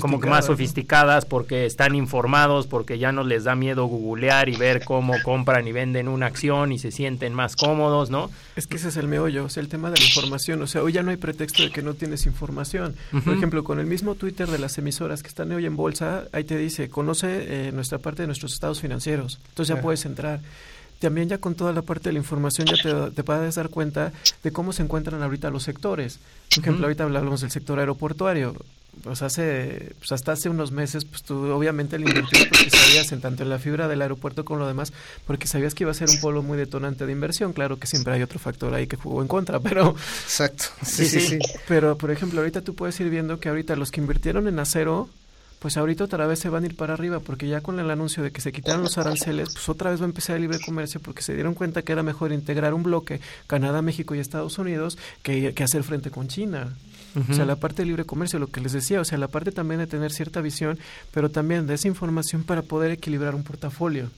como que más Sofisticadas, porque están informados, porque ya no les da miedo googlear y ver cómo compran y venden una acción y se sienten más cómodos, ¿no? Es que ese es el meollo, o sea, el tema de la información. O sea, hoy ya no hay pretexto de que no tienes información. Por ejemplo, con el mismo Twitter de las emisoras que están hoy en bolsa, ahí te dice, conoce eh, nuestra parte de nuestros estados financieros. Entonces ya puedes entrar. También ya con toda la parte de la información ya te, te puedes dar cuenta de cómo se encuentran ahorita los sectores. Por ejemplo, ahorita hablamos del sector aeroportuario. Pues hace, pues hasta hace unos meses, pues tú obviamente le invertías porque sabías en tanto en la fibra del aeropuerto como lo demás, porque sabías que iba a ser un polo muy detonante de inversión. Claro que siempre hay otro factor ahí que jugó en contra, pero... Exacto. Sí, sí, sí. Pero, por ejemplo, ahorita tú puedes ir viendo que ahorita los que invirtieron en acero, pues ahorita otra vez se van a ir para arriba, porque ya con el anuncio de que se quitaron los aranceles, pues otra vez va a empezar el libre comercio, porque se dieron cuenta que era mejor integrar un bloque, Canadá, México y Estados Unidos, que, que hacer frente con China. O sea, la parte de libre comercio, lo que les decía, o sea, la parte también de tener cierta visión, pero también de esa información para poder equilibrar un portafolio.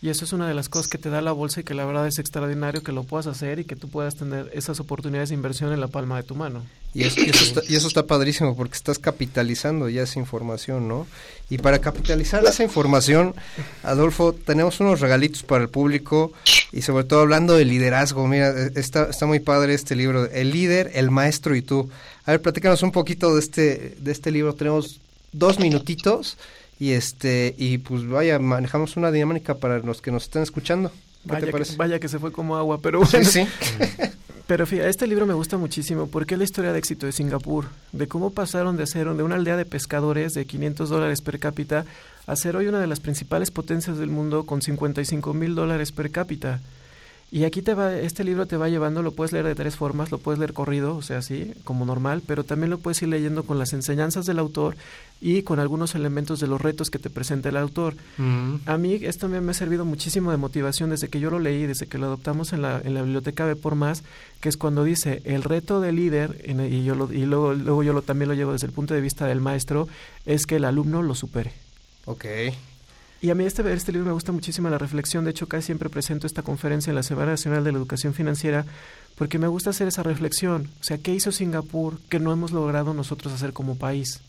Y eso es una de las cosas que te da la bolsa y que la verdad es extraordinario que lo puedas hacer y que tú puedas tener esas oportunidades de inversión en la palma de tu mano. Y eso, está, y eso está padrísimo porque estás capitalizando ya esa información, ¿no? Y para capitalizar esa información, Adolfo, tenemos unos regalitos para el público y sobre todo hablando de liderazgo. Mira, eh, está, está muy padre este libro, El líder, el maestro y tú. A ver, platícanos un poquito de este, de este libro. Tenemos dos minutitos y este y pues vaya, manejamos una dinámica para los que nos están escuchando. ¿Qué Vaya te que, parece? vaya que se fue como agua, pero Sí, bueno. sí. Pero fíjate, este libro me gusta muchísimo porque es la historia de éxito de Singapur, de cómo pasaron de ser de una aldea de pescadores de 500 dólares per cápita a ser hoy una de las principales potencias del mundo con 55 mil dólares per cápita. Y aquí te va, este libro te va llevando, lo puedes leer de tres formas, lo puedes leer corrido, o sea, así, como normal, pero también lo puedes ir leyendo con las enseñanzas del autor y con algunos elementos de los retos que te presenta el autor. A mí esto me ha servido muchísimo de motivación desde que yo lo leí, desde que lo adoptamos en la, en la biblioteca de por más, que es cuando dice el reto del líder, en- y, yo lo, y luego, luego yo lo, también lo llevo desde el punto de vista del maestro, es que el alumno lo supere. Ok. Y a mí este, este libro me gusta muchísimo la reflexión, de hecho casi siempre presento esta conferencia en la Semana Nacional de la Educación Financiera, porque me gusta hacer esa reflexión, o sea, ¿qué hizo Singapur que no hemos logrado nosotros hacer como país?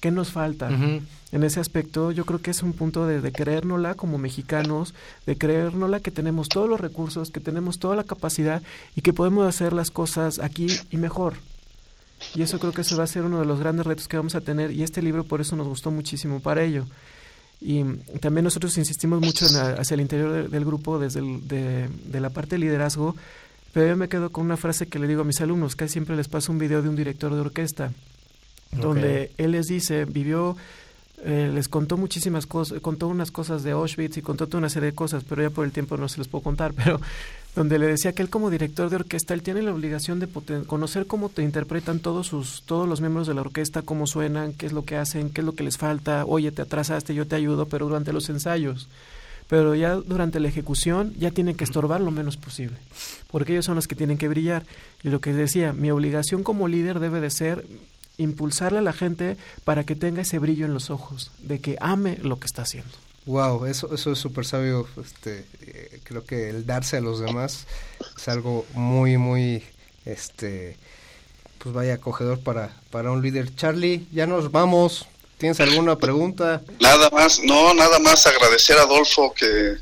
¿Qué nos falta? En ese aspecto, yo creo que es un punto de, de creérnosla como mexicanos, de creérnosla que tenemos todos los recursos, que tenemos toda la capacidad y que podemos hacer las cosas aquí y mejor. Y eso creo que eso va a ser uno de los grandes retos que vamos a tener y este libro por eso nos gustó muchísimo para ello. Y también nosotros insistimos mucho en la- hacia el interior de- del grupo, desde el- de, de la parte de liderazgo, pero yo me quedo con una frase que le digo a mis alumnos, que siempre les paso un video de un director de orquesta, donde él les dice, vivió eh, les contó muchísimas cosas, contó unas cosas de Auschwitz y contó toda una serie de cosas, pero ya por el tiempo no se les puedo contar, pero donde le decía que él como director de orquesta, él tiene la obligación de conocer cómo te interpretan todos sus todos los miembros de la orquesta, cómo suenan, qué es lo que hacen, qué es lo que les falta, oye, te atrasaste, yo te ayudo, pero durante los ensayos. Pero ya durante la ejecución ya tienen que estorbar lo menos posible, porque ellos son los que tienen que brillar. Y lo que decía, mi obligación como líder debe de ser impulsarle a la gente para que tenga ese brillo en los ojos, de que ame lo que está haciendo. Wow, eso, eso es súper sabio. Este, eh, creo que el darse a los demás es algo muy, muy, este, pues vaya acogedor para, para un líder. Charlie, ya nos vamos. ¿Tienes alguna pregunta? Nada más, no, nada más agradecer a Adolfo que,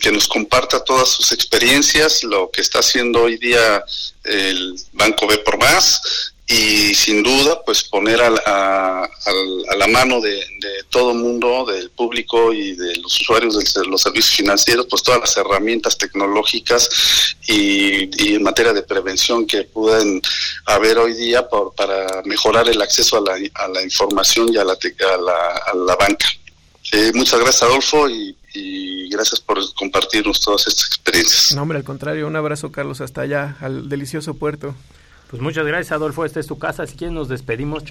que nos comparta todas sus experiencias, lo que está haciendo hoy día el Banco B por Más y sin duda pues poner a, a, a la mano de, de todo mundo, del público y de los usuarios de los servicios financieros, pues todas las herramientas tecnológicas y, y en materia de prevención que pueden haber hoy día por, para mejorar el acceso a la, información y a la, a la, la banca. Eh, muchas gracias Adolfo y, y gracias por compartirnos todas estas experiencias. No, hombre, al contrario, un abrazo Carlos hasta allá, al delicioso puerto. Pues muchas gracias, Adolfo. Esta es tu casa. Si quieres, nos despedimos,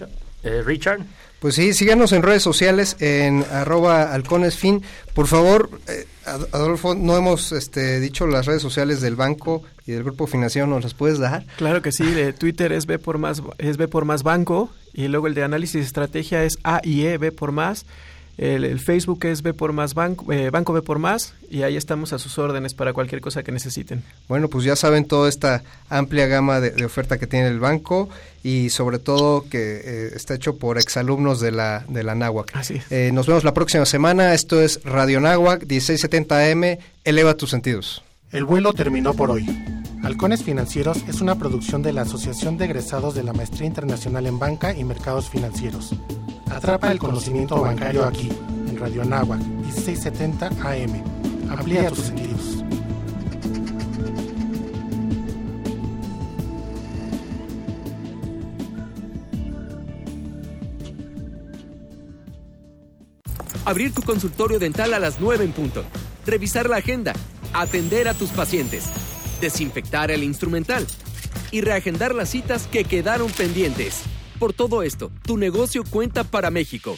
eh, Richard. Pues sí, síganos en redes sociales en arroba halconesfin. Por favor, eh, Adolfo, no hemos este, dicho las redes sociales del banco y del grupo financiero, ¿nos las puedes dar? Claro que sí, de Twitter es B por más, es B por más banco y luego el de análisis estrategia es AIE B por más. El, el, Facebook es B por más banco, eh, banco B por más y ahí estamos a sus órdenes para cualquier cosa que necesiten. Bueno, pues ya saben toda esta amplia gama de, de oferta que tiene el banco y sobre todo que eh, está hecho por exalumnos de la, de la Náhuac. Así es. Eh, nos vemos la próxima semana. Esto es Radio Náhuac, 1670 AM. Eleva tus sentidos. El vuelo terminó por hoy. Halcones Financieros es una producción de la Asociación de Egresados de la Maestría Internacional en Banca y Mercados Financieros. Atrapa el conocimiento bancario aquí, en Radio Anáhuac, 1670 AM. Amplía tus sentidos. Abrir tu consultorio dental a las 9 en punto. Revisar la agenda. Atender a tus pacientes. Desinfectar el instrumental. Y reagendar las citas que quedaron pendientes. Por todo esto, tu negocio cuenta para México.